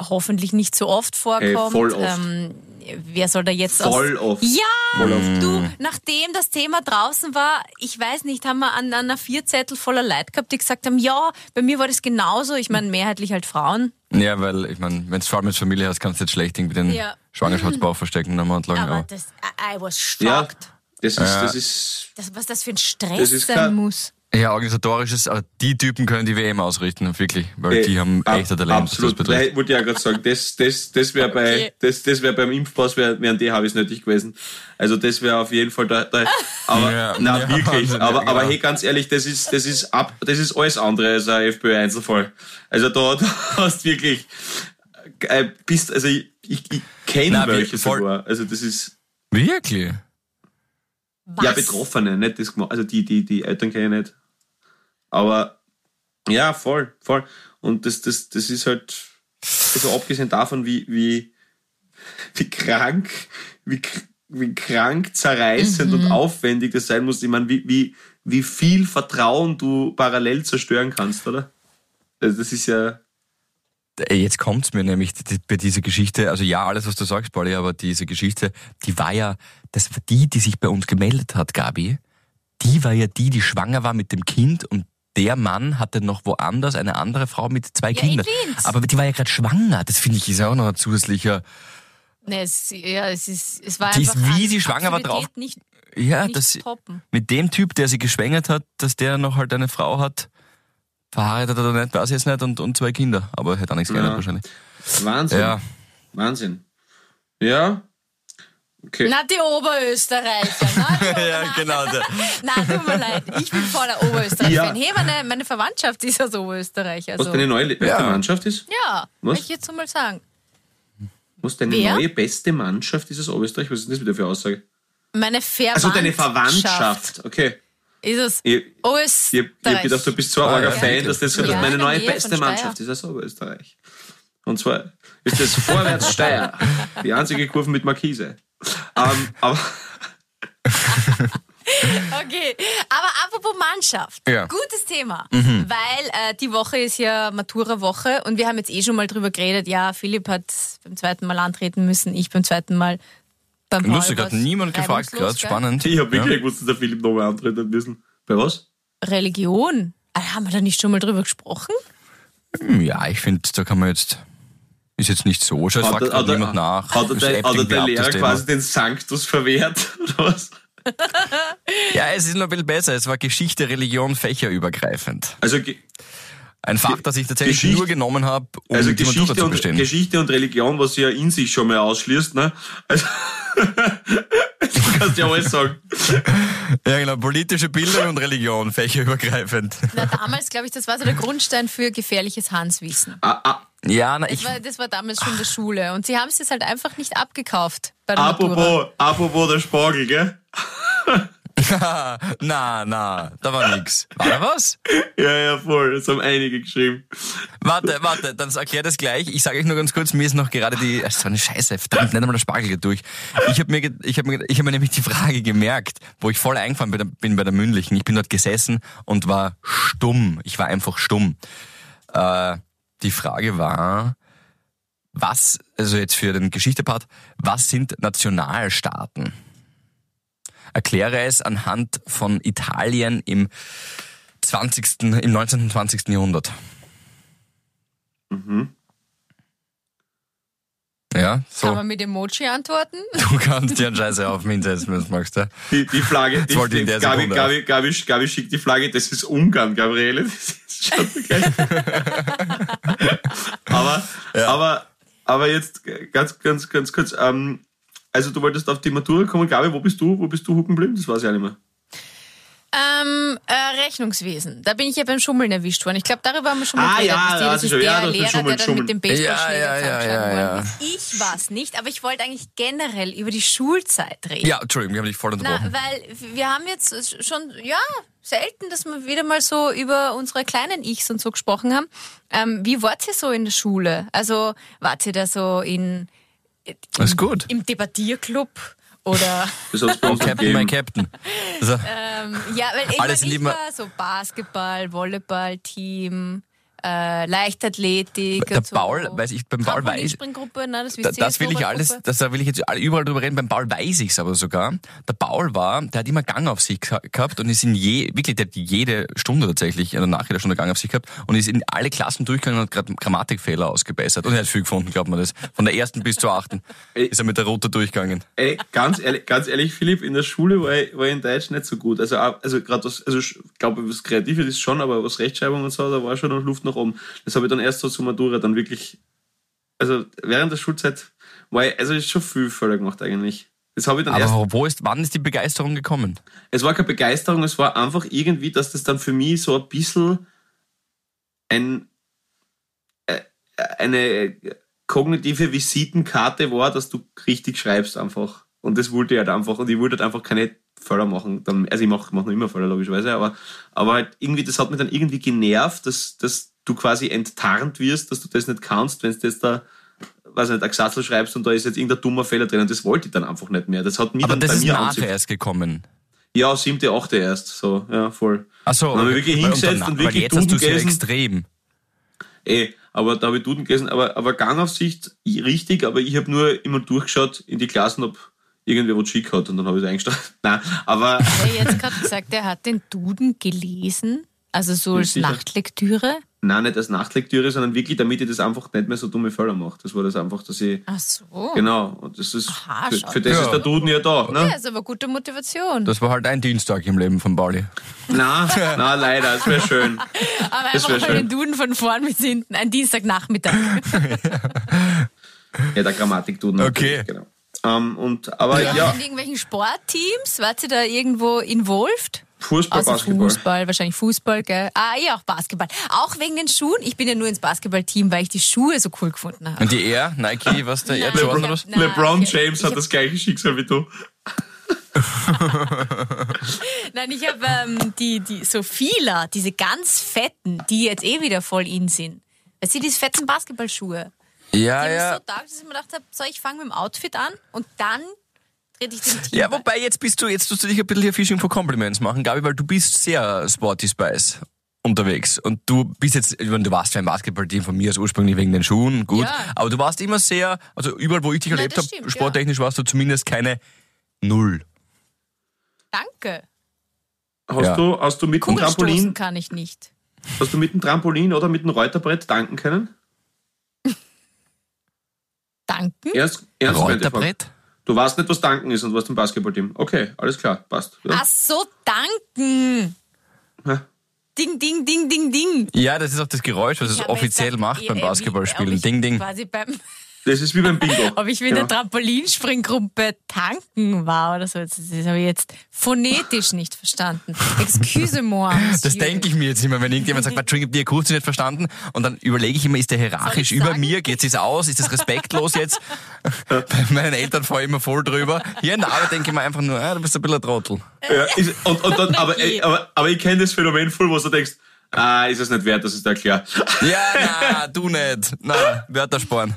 S1: hoffentlich nicht so oft vorkommt.
S3: voll oft.
S1: Ähm, wer soll da jetzt
S3: Voll
S1: aus...
S3: oft.
S1: Ja,
S3: Voll oft.
S1: du, nachdem das Thema draußen war, ich weiß nicht, haben wir an, an einer Vierzettel voller Leute gehabt, die gesagt haben, ja, bei mir war das genauso. Ich meine, mehrheitlich halt Frauen.
S4: Ja, weil, ich meine, wenn du vor allem mit Familie hast, kannst du jetzt schlecht irgendwie den
S1: Ja.
S4: Schwangerschaftsbauch verstecken am Monat lang.
S1: Aber
S4: Aber
S1: das, I, I was
S3: ja,
S1: shocked.
S3: das ist, das ist,
S1: Das, was das für ein Stress
S3: Das ist
S1: sein muss.
S4: Ja, organisatorisches, aber die Typen können die WM ausrichten, wirklich, weil die haben
S3: ab-
S4: echter Talent, was das
S3: Absolut.
S4: betrifft.
S3: Wollte ich ja gerade sagen, das, das, das wäre bei,
S1: Okay.
S3: das, das wäre beim Impfpass, wär, wären die Habis nötig gewesen. Also das wäre auf jeden Fall da, da aber,
S4: Ja,
S3: na,
S4: ja,
S3: wirklich.
S4: Wahnsinn,
S3: aber,
S4: ja,
S3: aber
S4: genau.
S3: hey, ganz ehrlich, das ist, das ist ab, das ist alles andere als ein FPÖ-Einzelfall. Also da, da hast wirklich, äh, bist, also ich, ich, ich kenne welche sogar. Also das ist,
S4: Wirklich?
S1: Was?
S3: ja, Betroffene, nicht das, gema- also die, die, die Eltern kenne ich nicht. Aber, ja, voll, voll. Und das, das, das ist halt, also abgesehen davon, wie, wie, wie krank, wie, wie krank zerreißend und aufwendig das sein muss. Ich meine, wie, wie, wie viel Vertrauen du parallel zerstören kannst, oder? Also das ist ja,
S4: Jetzt kommt's mir nämlich bei dieser Geschichte, also ja, alles was du sagst, Pauli, aber diese Geschichte, die war ja, das war die, die sich bei uns gemeldet hat, Gabi, die war ja die, die schwanger war mit dem Kind und der Mann hatte noch woanders eine andere Frau mit zwei
S1: in
S4: Kindern. Aber die war ja gerade schwanger. Das finde ich ist ja auch noch ein zusätzlicher.
S1: Nee, es, ja, es ist, es war
S4: Die ist,
S1: einfach
S4: wie
S1: an
S4: sie schwanger war, drauf-
S1: Nicht,
S4: Ja,
S1: nicht
S4: das
S1: toppen.
S4: mit dem Typ, der sie geschwängert hat, dass der noch halt eine Frau hat, verheiratet oder nicht, weiß ich jetzt nicht, und, und zwei Kinder. Aber hätte auch nichts geändert
S3: Ja.
S4: wahrscheinlich.
S3: Wahnsinn.
S4: Ja.
S3: Wahnsinn. Ja. Okay.
S1: Na, die Oberösterreicher. Na, die
S4: ja, genau.
S1: Nein, tut mir leid. Ich bin voller Oberösterreich.
S3: Ja.
S1: Hey, meine, meine Verwandtschaft ist aus Österreich. Also,
S3: Was deine neue beste
S4: Ja.
S3: Mannschaft ist?
S1: ja,
S3: Was?
S1: will ich jetzt mal sagen.
S3: Was deine
S1: Wer?
S3: neue beste Mannschaft ist aus Oberösterreich? Was ist das wieder für eine Aussage?
S1: Meine Verwandtschaft.
S3: Also deine Verwandtschaft. Okay.
S1: Ist es
S3: Ich,
S1: Österreich.
S3: ich, ich hab gedacht, du bist so ein arger
S4: ja.
S3: Fan, dass das
S1: Ja,
S3: meine
S1: in der
S3: neue
S1: Nähe
S3: beste. Mannschaft ist aus Oberösterreich. Und zwar ist das Vorwärts Steyr. Die einzige Kurve mit Markise. Ähm, aber
S1: Okay, aber apropos Mannschaft.
S4: Ja.
S1: Gutes Thema.
S3: Mhm.
S1: Weil äh, die Woche ist ja Matura-Woche und wir haben jetzt eh schon mal drüber geredet. Ja, Philipp hat beim zweiten Mal antreten müssen, ich beim zweiten Mal beim
S4: Lustig, hat niemand gefragt gerade. Spannend.
S3: ich habe wirklich
S4: ja.
S3: gewusst, dass der Philipp nochmal antreten müssen. Bei was?
S1: Religion. Ah, Haben wir da nicht schon mal drüber gesprochen?
S4: Hm, Ja, ich finde, da kann man jetzt. Ist jetzt nicht so. Schau, es fragt gerade niemand nach.
S3: Hat er der, hat er der
S4: ab,
S3: Lehrer quasi den Sanctus verwehrt? Oder was?
S4: Ja, es ist noch ein bisschen besser. Es war Geschichte, Religion, fächerübergreifend.
S3: Also, ge-
S4: Ein Fach, das ich tatsächlich
S3: Geschichte-
S4: nur genommen habe, um
S3: also
S4: die
S3: Geschichte,
S4: zu
S3: und,
S4: bestehen.
S3: Geschichte und Religion, was sie ja in sich schon mal ausschließt, ne? Also, du kannst ja alles sagen.
S4: ja, genau. Politische Bildung und Religion, fächerübergreifend.
S1: Na, damals, glaube ich, das war so der Grundstein für gefährliches Hanswissen.
S3: Ah, ah,
S4: Ja, na,
S1: Das
S4: ich.
S1: war, das war damals schon in der Schule. Und sie haben es jetzt halt einfach nicht abgekauft bei der Matura.
S3: apropos, apropos der Spargel, gell?
S4: na, na, da war nix. War da was?
S3: Ja, ja, voll. Das haben einige geschrieben.
S4: Warte, warte, dann erklär das gleich. Ich sage euch nur ganz kurz, mir ist noch gerade die, ach, so eine Scheiße, verdammt, nicht einmal der Spargel geht durch. Ich habe mir, ich habe mir, ich habe mir nämlich die Frage gemerkt, wo ich voll eingefahren bin, bin bei der mündlichen. Ich bin dort gesessen und war stumm. Ich war einfach stumm. Äh, die Frage war, was, also jetzt für den Geschichtepart, was sind Nationalstaaten? Erkläre es anhand von Italien im 20., im 19. und 20. Jahrhundert. Ja, so.
S1: Kann man mit Emoji antworten?
S4: Du kannst dir einen Scheiße auf mich hinsetzen, wenn du magst. Ja?
S3: Die, die Flagge, die,
S4: in
S3: die
S4: der
S3: Gabi, Gabi, Gabi, Gabi schickt die Flagge, das ist Ungarn, Gabriele. Das ist schon gleich. aber, aber, aber jetzt ganz, ganz, ganz kurz, ähm, also du wolltest auf die Matura kommen, Gabi, wo bist du, wo bist du hucken geblieben? Das weiß ich auch nicht mehr.
S1: Ähm, äh, Rechnungswesen. Da bin ich ja beim Schummeln erwischt worden. Ich glaube, darüber haben wir schon mal
S3: Ah,
S1: geredet.
S3: ja, ja,
S1: das ist der
S3: Ja,
S1: Lehrer,
S3: Schummeln,
S1: der dann
S3: Schummeln.
S1: mit dem Baseballschläger
S4: Ja, ja, ja, ja,
S1: worden ist. Ich war's nicht, aber ich wollte eigentlich generell über die Schulzeit reden.
S4: ja, Entschuldigung, wir haben dich voll
S1: Na,
S4: unterbrochen.
S1: weil wir haben jetzt schon, ja, selten, dass wir wieder mal so über unsere kleinen Ichs und so gesprochen haben. Ähm, wie wart ihr so in der Schule? Also, wart ihr da so in,
S4: Alles gut.
S1: im Debattierclub? Oder,
S3: uns
S4: Captain, my
S3: gegeben.
S4: Captain. Also,
S1: ähm, ja, weil ich,
S4: Alles
S1: mein,
S4: sind
S1: ich
S4: immer-
S1: war so Basketball, Volleyball, Team, äh, Leichtathletik.
S4: der
S1: so.
S4: Paul, weiß ich, beim Paul weiß
S1: Trampolinspringgruppe, nein, das
S4: Da, das will ich alles, das, da will ich jetzt überall drüber reden. Beim Paul weiß ich's aber sogar. Der Paul war, der hat immer Gang auf sich geha- gehabt und ist in je, wirklich, der hat jede Stunde tatsächlich, oder nach jeder Stunde Gang auf sich gehabt und ist in alle Klassen durchgegangen und hat gerade Grammatikfehler ausgebessert. Und er hat viel gefunden, glaubt man das. Von der ersten bis zur achten ist er mit der Route durchgegangen.
S3: Ey, ganz ehrlich, ganz ehrlich, Philipp, in der Schule war ich, war ich in Deutsch nicht so gut. Also, also gerade was, also ich glaube, was Kreatives ist schon, aber was Rechtschreibung und so, da war schon noch Luft nach oben. Das habe ich dann erst so zur Matura dann wirklich, also während der Schulzeit war ich, also ist schon viel Fehler gemacht eigentlich. Das habe ich dann erst,
S4: Aber wo ist, wann ist die Begeisterung gekommen?
S3: es war keine Begeisterung, es war einfach irgendwie, dass das dann für mich so ein bisschen ein, äh, eine kognitive Visitenkarte war, dass du richtig schreibst einfach. Und das wollte ich halt einfach. Und ich wollte halt einfach keine Fehler machen. Dann, also ich mache mach noch immer Fehler, logischerweise, aber, aber halt irgendwie, das hat mich dann irgendwie genervt, dass, dass du quasi enttarnt wirst, dass du das nicht kannst, wenn du jetzt da, weiß nicht, ein Gesatzel schreibst und da ist jetzt irgendein dummer Fehler drin. Und das wollte ich dann einfach nicht mehr. Das hat mich
S4: Aber
S3: dann
S4: das
S3: bei
S4: ist
S3: mir
S4: nachher erst gekommen.
S3: Ja, siebte, achte erst. So, ja, voll.
S4: Ach so,
S3: Dann haben wir wirklich hingesetzt und
S4: weil
S3: wirklich
S4: jetzt hast du
S3: Duden
S4: so
S3: gegessen.
S4: extrem.
S3: Ey, aber da habe ich Duden gelesen. Aber, aber Gangaufsicht richtig, aber ich habe nur immer durchgeschaut in die Klassen, ob irgendwer was schick hat und dann habe ich es eingestellt. Nein, aber
S1: Hat er jetzt gerade gesagt, er hat den Duden gelesen? Also so als
S3: sicher.
S1: Nachtlektüre?
S3: Nein, nicht als Nachtlektüre, sondern wirklich, damit ich das einfach nicht mehr so dumme Fälle mache. Das war das einfach, dass ich,
S1: Ach so.
S3: genau, und das ist,
S1: Aha,
S3: für, für das
S4: Ja.
S3: ist der Duden ja da, ne?
S1: Ja, ist aber gute Motivation.
S4: Das war halt ein Dienstag im Leben von Pauli.
S3: Nein, nein, leider, das wäre schön.
S1: aber
S3: das
S1: einfach mal den Duden von vorn bis hinten. Ein Dienstagnachmittag.
S3: Ja, der Grammatik-Duden.
S4: Okay.
S3: Genau. Ähm, und, aber ja,
S1: In irgendwelchen Sportteams? Wart ihr da irgendwo involviert?
S3: Fußball,
S1: Außer
S3: Basketball.
S1: Fußball, wahrscheinlich Fußball, gell? Ah, eh auch Basketball. Auch wegen den Schuhen. Ich bin ja nur ins Basketballteam, weil ich die Schuhe so cool gefunden habe.
S4: Und die Air, Nike, was der Air. Jordan oder was?
S3: LeBron James hat
S1: hab-
S3: das gleiche Schicksal wie du.
S1: Nein, ich habe ähm, die, die so Fila, diese ganz fetten, die jetzt eh wieder voll in sind. Weißt du, diese fetten Basketballschuhe. Die
S4: Ja,
S1: haben mich
S4: ja.
S1: so taugt, dass ich mir gedacht habe, so, ich fange mit dem Outfit an und dann ich dem Team
S4: Ja,
S1: bei.
S4: wobei jetzt bist du, jetzt tust du dich ein bisschen hier Fishing for Compliments machen, Gabi, weil du bist sehr Sporty Spice unterwegs. Und du bist jetzt, ich meine, du warst für ein Basketballteam von mir aus ursprünglich wegen den Schuhen, gut.
S1: Ja.
S4: Aber du warst immer sehr, also überall, wo ich dich
S1: Nein,
S4: erlebt habe, sporttechnisch warst du zumindest keine Null.
S1: Danke.
S3: Hast,
S4: Ja.
S3: du, hast du mit dem Trampolin,
S1: kann ich nicht.
S3: hast du mit dem Trampolin oder mit dem Reuterbrett danken können?
S1: Danken?
S3: Gemeinte Frage.
S4: Reuterbrett?
S3: Du weißt nicht, was danken ist und was im Basketballteam. Okay, alles klar, passt. Ja.
S1: Ach so, danken.
S3: Ja.
S1: Ding, ding, ding, ding, ding.
S4: Ja, das ist auch das Geräusch, was
S1: Ich
S4: es offiziell
S1: gesagt,
S4: macht beim
S1: wie-
S4: Basketballspielen.
S1: ich
S4: Ding, ding.
S1: Quasi beim,
S3: Das ist wie beim Bingo.
S1: ob ich mit
S3: Ja.
S1: der Trampolinspringgruppe tanken war oder so. Das, das habe ich jetzt phonetisch nicht verstanden. Excuse-moi.
S4: Das
S1: Monsieur.
S4: denke ich mir jetzt immer, wenn irgendjemand sagt, Entschuldigung, die Akustik nicht verstanden. Und dann überlege ich immer, ist der hierarchisch über
S1: sagen?
S4: mir? Geht es aus? Ist das respektlos jetzt? Bei meinen Eltern fahre ich immer voll drüber. Hier in der Arbeit denke ich mir einfach nur, ah, du bist ein bisschen ein Trottel.
S3: Ja, ist, und, und dann, aber, aber, aber ich kenne das Phänomen voll, wo du denkst, ah, ist es nicht wert, dass ich da erkläre.
S4: Ja, na, du nicht. Na, Wörter sparen.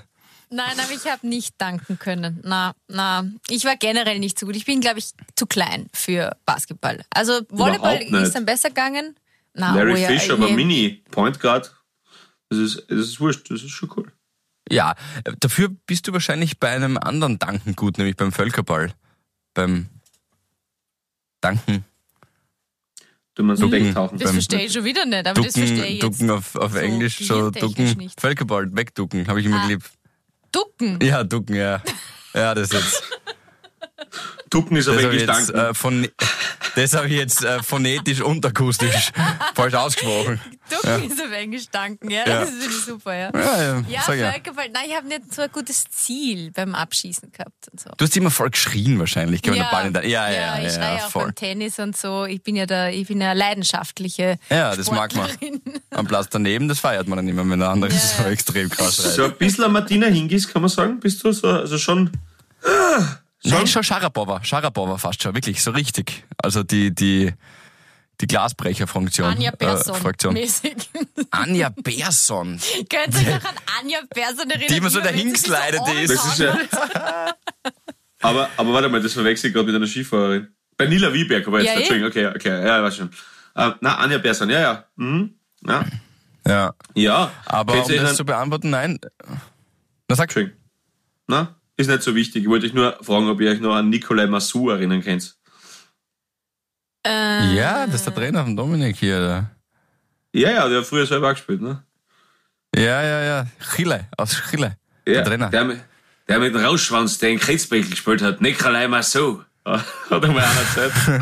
S1: Nein, aber ich habe nicht danken können. Na, na, ich war generell nicht so gut. Ich bin, glaube ich, zu klein für Basketball. Also Volleyball ist dann besser gegangen. Na,
S3: Larry
S1: oh ja,
S3: Fish, aber
S1: eh.
S3: Mini, Point Guard, das ist, das ist wurscht, das ist schon cool.
S4: Ja, äh, dafür bist du wahrscheinlich bei einem anderen Danken gut, nämlich beim Völkerball. Beim Danken,
S3: Du meinst
S4: Ducken.
S3: wegtauchen.
S1: Das verstehe ich schon wieder nicht, aber das verstehe ich
S4: Ducken,
S1: jetzt.
S4: Ducken auf, auf
S1: so
S4: Englisch, so Ducken.
S1: nicht.
S4: Völkerball, wegducken, habe ich immer
S1: Ah.
S4: geliebt.
S1: Ducken.
S4: Ja, Ducken, ja. Ja, das jetzt.
S3: Ducken ist aber
S4: Das jetzt,
S3: danken.
S4: äh, von, das habe ich jetzt äh, phonetisch und akustisch falsch ausgesprochen.
S1: Ducken ist auf Englisch danken, ja.
S4: Ja.
S1: Das finde ich super, ja.
S4: Ja, ja,
S1: Ja,
S4: sag ja.
S1: Nein, ich habe nicht so ein gutes Ziel beim Abschießen gehabt und so.
S4: Du hast immer voll geschrien wahrscheinlich, in der, ja, ja, ja,
S1: ich schreie
S4: ja,
S1: auch
S4: voll.
S1: beim Tennis und so. Ich bin ja da, ich bin ja leidenschaftliche
S4: Ja, das mag man.
S1: Sportlerin.
S4: Am Platz daneben, das feiert man dann immer, wenn der andere
S1: Ja,
S4: so
S1: ja.
S4: extrem krass schreit.
S3: So ein bisschen Martina Hingis, kann man sagen, bist du so, also schon,
S4: Nein, schon Sharapova, Sharapova fast schon, wirklich, so richtig. Also die, die, die Glasbrecherfunktion.
S1: Anja Persson
S4: Äh, Fraktion.
S1: mäßig.
S4: Anja Persson.
S1: Könnt ihr euch noch an Anja Persson erinnern?
S4: Die immer so
S1: sich
S4: geslidet
S1: so
S4: ist.
S3: das ist ja, aber, aber warte mal, das verwechsel ich gerade mit einer Skifahrerin. Bei Nila Wieberg, aber jetzt,
S1: Ja.
S3: Entschuldigung, okay, okay, ja, weiß schon. Äh, na, Anja Persson, ja, ja, mhm, ja,
S4: Ja,
S3: ja.
S4: aber um das zu beantworten, nein. Na sag.
S3: Entschuldigung. Na, ist nicht so wichtig. Ich wollte euch nur fragen, ob ihr euch noch an Nikolai Massou erinnern könnt.
S1: Äh,
S4: Ja, das ist der Trainer von Dominik hier. Der.
S3: Ja, ja, der hat früher selber auch gespielt, ne?
S4: Ja, ja, ja. Chile, aus Chile.
S3: Ja,
S4: Der Trainer.
S3: Der, mit- der mit dem Rausschwanz, der in Kretzbeckel gespielt hat. Nikolai Massou. Hat er mal einer gesagt.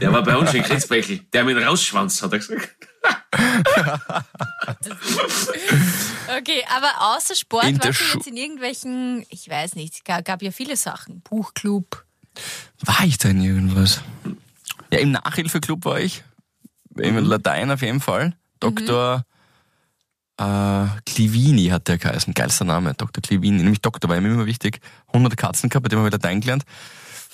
S3: Der war bei uns in Kretzbeckel. Der mit dem Rausschwanz, hat er gesagt.
S1: Okay, aber außer Sport
S4: In
S1: warst du jetzt in irgendwelchen, ich weiß nicht, es gab, gab ja viele Sachen. Buchclub.
S4: War ich da in irgendwas? Ja, im Nachhilfeclub war ich. Im Latein auf jeden Fall. Dr. Äh, Clivini hat der geheißen. Geilster Name, Dr. Clivini. Nämlich Doktor war ihm immer wichtig. 100 Katzen gehabt, bei dem habe ich Latein gelernt.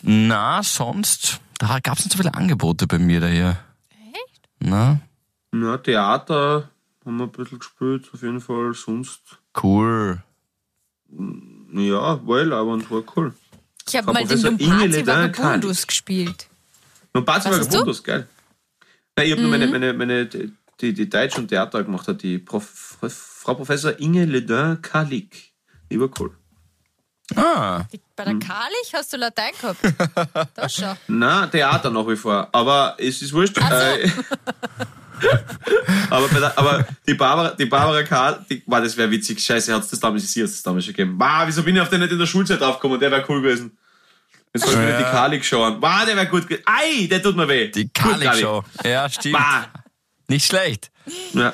S4: Na, sonst, da gab es nicht so viele Angebote bei mir daher.
S1: Echt?
S4: Na,
S3: Ja, Theater haben wir ein bisschen gespielt, auf jeden Fall. Sonst,
S4: cool.
S3: ja, well, aber und war cool.
S1: Ich habe mal den
S3: Ingele
S1: Vagabundus gespielt.
S3: War
S1: du?
S3: Gebundus, geil. Nein, ich habe nur meine, meine, meine, die, die Deutsch- und Theater gemacht hat, die Prof, Frau Professor Inge Ledin-Kalik. Lieber Kohl.
S4: Ah,
S1: Bei der Karlich hast du Latein gehabt. Das schon.
S3: Na, Theater nach wie vor. Aber es ist wurscht. Äh, aber, der, aber die Barbara, die Barbara Karl, die, wow, das wäre witzig. Scheiße, hat's das damals, sie hat's das damals schon gegeben. Wow, wieso bin ich auf den nicht in der Schulzeit aufgekommen? Der wäre cool gewesen. Jetzt soll ich mir
S4: Ja.
S3: die Kalik schauen. Wow, der wäre gut gewesen. Ei, der tut mir weh.
S4: die
S3: Kali.
S4: Kalik-Show. Ja, stimmt.
S3: Wow.
S4: Nicht schlecht.
S3: Ja.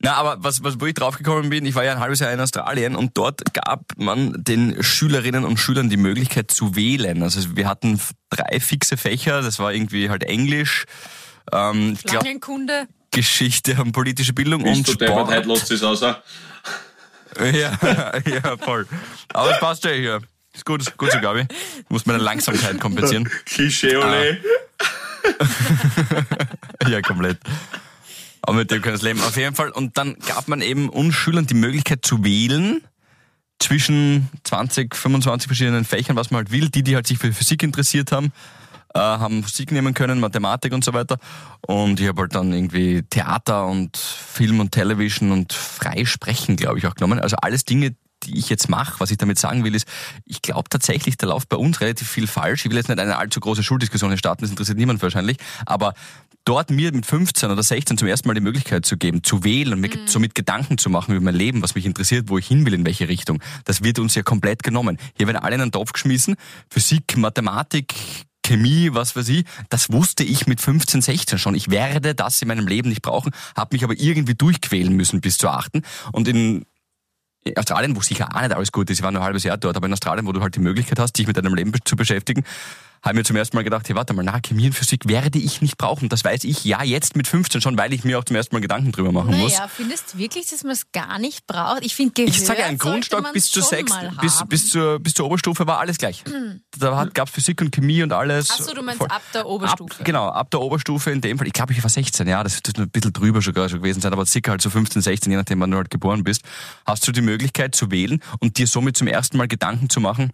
S4: Na, aber was, was, wo ich draufgekommen bin, ich war ja ein halbes Jahr in Australien und dort gab man den Schülerinnen und Schülern die Möglichkeit zu wählen. Also wir hatten drei fixe Fächer, das war irgendwie halt Englisch, ähm, ich glaub,
S1: Schlangenkunde.
S4: Geschichte und politische Bildung
S3: Bist
S4: und
S3: du
S4: Sport.
S3: heute lässt es aus. ah.
S4: Ja, ja, voll. Aber es passt ja hier. Ist gut, gut so, Gabi. Ich muss meine Langsamkeit kompensieren.
S3: Klischee, ole.
S4: Ja, komplett. Aber mit dem können wir leben. Auf jeden Fall. Und dann gab man eben uns Schülern die Möglichkeit zu wählen zwischen 20, 25 verschiedenen Fächern, was man halt will. Die, die halt sich für Physik interessiert haben, äh, haben Physik nehmen können, Mathematik und so weiter. Und ich habe halt dann irgendwie Theater und Film und Television und Freisprechen, glaube ich, auch genommen. Also alles Dinge, die ich jetzt mache, was ich damit sagen will, ist, ich glaube tatsächlich, da läuft bei uns relativ viel falsch. Ich will jetzt nicht eine allzu große Schuldiskussion starten, das interessiert niemand wahrscheinlich, aber dort mir mit 15 oder 16 zum ersten Mal die Möglichkeit zu geben, zu wählen und mir somit Gedanken zu machen über mein Leben, was mich interessiert, wo ich hin will, in welche Richtung, das wird uns ja komplett genommen. Hier werden alle in einen Topf geschmissen, Physik, Mathematik, Chemie, was weiß ich, das wusste ich mit 15, 16 schon. Ich werde das in meinem Leben nicht brauchen, habe mich aber irgendwie durchquälen müssen bis zur achten. Und in Australien, wo sicher auch nicht alles gut ist, ich war nur ein halbes Jahr dort, aber in Australien, wo du halt die Möglichkeit hast, dich mit deinem Leben zu beschäftigen, habe mir zum ersten Mal gedacht, hey, warte mal, na, Chemie und Physik werde ich nicht brauchen. Das weiß ich ja jetzt mit 15 schon, weil ich mir auch zum ersten Mal Gedanken drüber machen muss.
S1: Naja, findest du wirklich, dass man es gar nicht braucht? Ich finde,
S4: Ich sage, ein Grundstock bis zur sechs, bis, bis, zur, bis zur Oberstufe war alles gleich. Da gab es Physik und Chemie und alles.
S1: Ach so, du meinst
S4: Voll-
S1: ab der Oberstufe.
S4: Ab, genau, ab der Oberstufe in dem Fall. Ich glaube, ich war 16, ja, das wird ein bisschen drüber sogar schon gewesen sein, aber circa halt so 15, 16, je nachdem, wann du halt geboren bist, hast du die Möglichkeit zu wählen und dir somit zum ersten Mal Gedanken zu machen,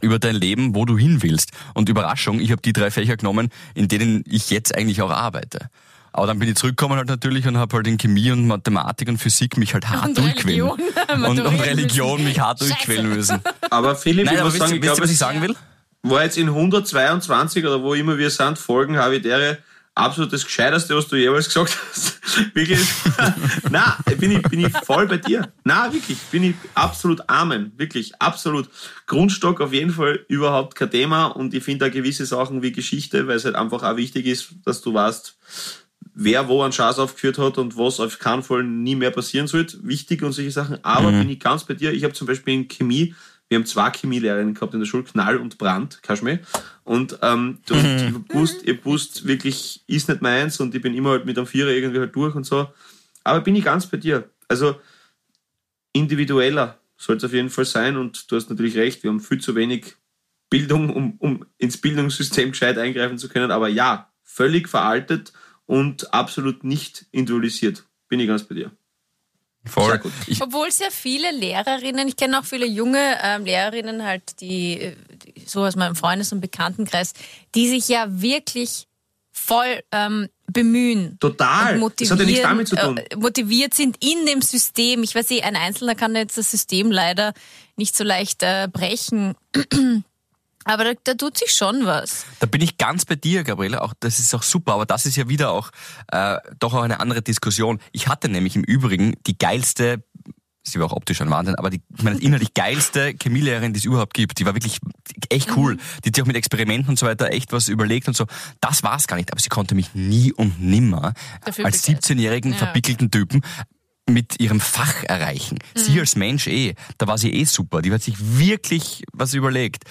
S4: über dein Leben, wo du hin willst. Und Überraschung, ich habe die drei Fächer genommen, in denen ich jetzt eigentlich auch arbeite. Aber dann bin ich zurückgekommen halt natürlich und habe halt in Chemie und Mathematik und Physik mich halt hart
S1: Und
S4: durchquälen.
S1: Religion
S4: und, und Religion
S1: müssen.
S4: mich hart
S1: Scheiße.
S4: durchquälen müssen.
S3: Aber Philipp,
S4: Nein,
S3: ich
S4: aber
S3: muss
S4: wisst,
S3: sagen, ich
S4: wisst ihr,
S3: glaube,
S4: was ich sagen will?
S3: war jetzt in 122 oder wo immer wir sind, Folgen Habitäre absolut das Gescheiterste, was du jeweils gesagt hast. wirklich. Na, bin ich, bin ich voll bei dir. Na, wirklich, bin ich absolut Amen. Wirklich, absolut. Grundstock auf jeden Fall überhaupt kein Thema und ich finde da gewisse Sachen wie Geschichte, weil es halt einfach auch wichtig ist, dass du weißt, wer wo einen Schaß aufgeführt hat und was auf keinen Fall nie mehr passieren sollte. Wichtig und solche Sachen. Aber bin ich ganz bei dir. Ich habe zum Beispiel in Chemie, wir haben zwei Chemielehrerinnen gehabt in der Schule, Knall und Brand, Kaschmir. Und ähm, du, ich hab gewusst, ich hab gewusst, wirklich ist nicht meins und ich bin immer halt mit einem Vierer irgendwie halt durch und so. Aber bin ich ganz bei dir. Also individueller soll es auf jeden Fall sein und du hast natürlich recht, wir haben viel zu wenig Bildung, um, um ins Bildungssystem gescheit eingreifen zu können. Aber ja, völlig veraltet und absolut nicht individualisiert. Bin ich ganz bei dir. Sehr
S4: Voll.
S3: gut.
S4: Ich,
S1: Obwohl sehr viele Lehrerinnen, ich kenne auch viele junge ähm, Lehrerinnen halt, die, äh, die so aus meinem Freundes- und Bekanntenkreis, die sich ja wirklich voll ähm, bemühen.
S3: Total. Das hat ja nichts damit zu tun.
S1: Äh, motiviert sind in dem System. Ich weiß eh, ein Einzelner kann jetzt das System leider nicht so leicht äh, brechen. Aber da, da tut sich schon was.
S4: Da bin ich ganz bei dir, Gabriele. Auch das ist auch super, aber das ist ja wieder auch äh, doch auch eine andere Diskussion. Ich hatte nämlich im Übrigen die geilste, sie war auch optisch ein Wahnsinn, aber die ich meine, innerlich geilste Chemielehrerin, die es überhaupt gibt. Die war wirklich echt cool. Die hat sich auch mit Experimenten und so weiter echt was überlegt und so. Das war's gar nicht, aber sie konnte mich nie und nimmer
S1: Dafür
S4: als
S1: begeistern.
S4: 17-jährigen
S1: Ja.
S4: verpickelten Typen mit ihrem Fach erreichen.
S1: Mhm.
S4: Sie als Mensch eh, da war sie eh super. Die hat sich wirklich was überlegt.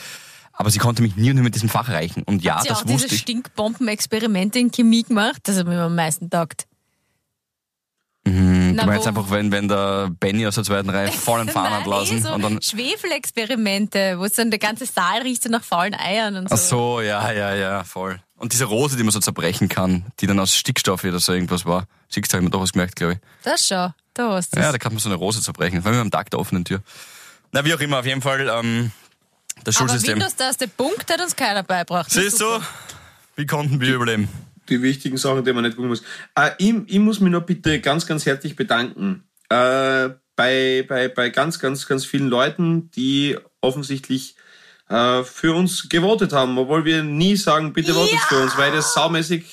S4: Aber sie konnte mich nie und nie mit diesem Fach erreichen. Und ja,
S1: Sie
S4: das
S1: auch diese
S4: wusste ich.
S1: Stinkbomben-Experimente in Chemie gemacht. Das hat mir am meisten taugt.
S4: Mhm,
S1: Na,
S4: du meinst
S1: wo-
S4: einfach, wenn, wenn der Benny aus der zweiten Reihe vollen Fahren hat
S1: Nein,
S4: lassen
S1: eh so
S4: und dann.
S1: Schwefelexperimente, wo es dann der ganze Saal riecht so nach faulen Eiern und so.
S4: Ach so, ja, ja, ja, voll. Und diese Rose, die man so zerbrechen kann, die dann aus Stickstoff oder so irgendwas war. Siehst du, hab ich mir doch was gemerkt, glaube ich.
S1: Das schau, da hast du
S4: Ja, da kann man so eine Rose zerbrechen. Vor allem am Tag der offenen Tür. Na, wie auch immer, auf jeden Fall, ähm, das
S1: Aber
S4: Schulsystem.
S1: Windows, da ist der Punkt, hat uns keiner beibracht.
S4: Siehst du? Wie konnten wir überleben?
S3: die wichtigen Sachen, die man nicht gucken muss. Äh, ich, ich muss mich noch bitte ganz, ganz herzlich bedanken. äh, bei, bei, bei ganz, ganz, ganz vielen Leuten, die offensichtlich äh, für uns gewotet haben, obwohl wir nie sagen, bitte votet für uns, weil das saumäßig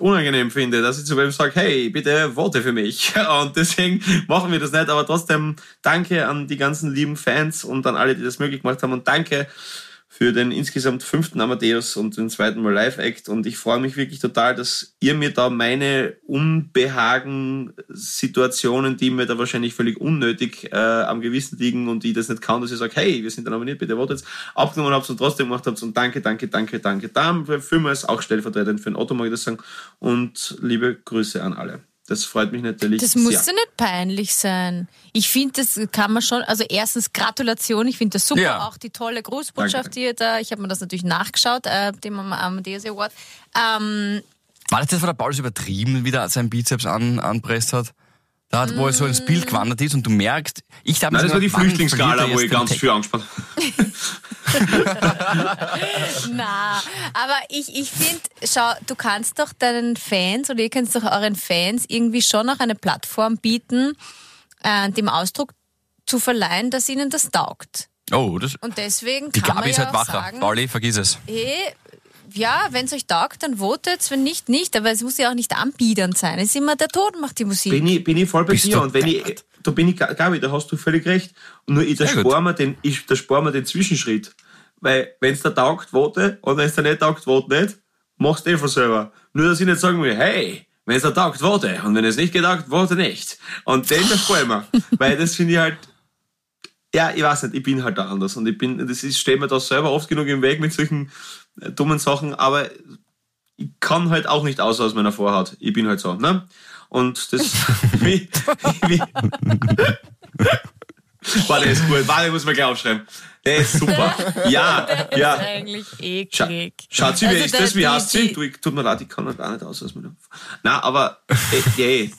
S3: unangenehm finde, dass ich zu wem sage, hey, bitte vote für mich. Und deswegen machen wir das nicht, aber trotzdem danke an die ganzen lieben Fans und an alle, die das möglich gemacht haben und danke für den insgesamt fünften Amadeus und den zweiten Mal Live-Act. Und ich freue mich wirklich total, dass ihr mir da meine Unbehagen-Situationen, die mir da wahrscheinlich völlig unnötig äh, am Gewissen liegen und die das nicht kann, dass ihr sagt, hey, wir sind da nominiert, bitte votet, abgenommen habt und trotzdem gemacht habt. Und danke, danke, danke, danke. Dafür vielmals auch stellvertretend für den Otto, mag ich das sagen. Und liebe Grüße an alle. Das freut mich natürlich
S1: Das
S3: sehr.
S1: musste nicht peinlich sein. Ich finde, das kann man schon, also erstens Gratulation, ich finde das super,
S4: Ja.
S1: auch die tolle Grußbotschaft, die ihr da, ich habe mir das natürlich nachgeschaut, äh, dem am Amadeus Award. Ähm,
S4: War das das, wo der Paulus übertrieben wieder seinen Bizeps an, anpresst hat? Da hat, wo er so ins Bild gewandert ist und du merkst, ich darf
S3: Nein, das war die Flüchtlingsgala, wo ich ganz
S4: viel
S3: viel Angst hatte.
S1: na, aber ich, ich finde, schau, du kannst doch deinen Fans oder ihr könnt doch euren Fans irgendwie schon noch eine Plattform bieten, äh, dem Ausdruck zu verleihen, dass ihnen das taugt.
S4: Oh, das,
S1: Und deswegen
S4: die
S1: kann
S4: Gabi
S1: man
S4: ist
S1: ja
S4: halt
S1: auch
S4: wacher.
S1: sagen,
S4: Pauli, vergiss es.
S1: hey, ja, wenn es euch taugt, dann votet wenn nicht, nicht. Aber es muss ja auch nicht anbiedernd sein. Es ist immer der Tod macht die Musik.
S3: Bin ich, bin ich voll bei
S4: Bist
S3: dir. Und wenn ich, da bin ich, Gabi, da hast du völlig recht. Und nur ich, da sparen wir den, ich, da sparen wir den Zwischenschritt. Weil, wenn es da taugt, vote. Und wenn es da nicht taugt, vote nicht. Machst du eh von selber. Nur, dass ich nicht sagen will, hey, wenn es da taugt, vote. Und wenn es nicht getaugt, vote nicht. Und den da sparen wir. Weil das finde ich halt, ja, ich weiß nicht, ich bin halt da anders. Und ich bin, das ist, steht mir da selber oft genug im Weg mit solchen äh, dummen Sachen, aber ich kann halt auch nicht aus aus meiner Vorhaut. Ich bin halt so, ne? Und das, wie, wie, War der ist gut. War, den muss man gleich aufschreiben. Der ist super. Ja,
S1: Das ist
S3: ja.
S1: eigentlich
S3: Scha
S1: eklig.
S3: Schaut sie, wer
S1: Also
S3: ist
S1: der-
S3: das? Wie heißt sie? Du, ich- tut mir leid, ich kann halt auch nicht aus aus meiner. Na, aber, äh, yeah.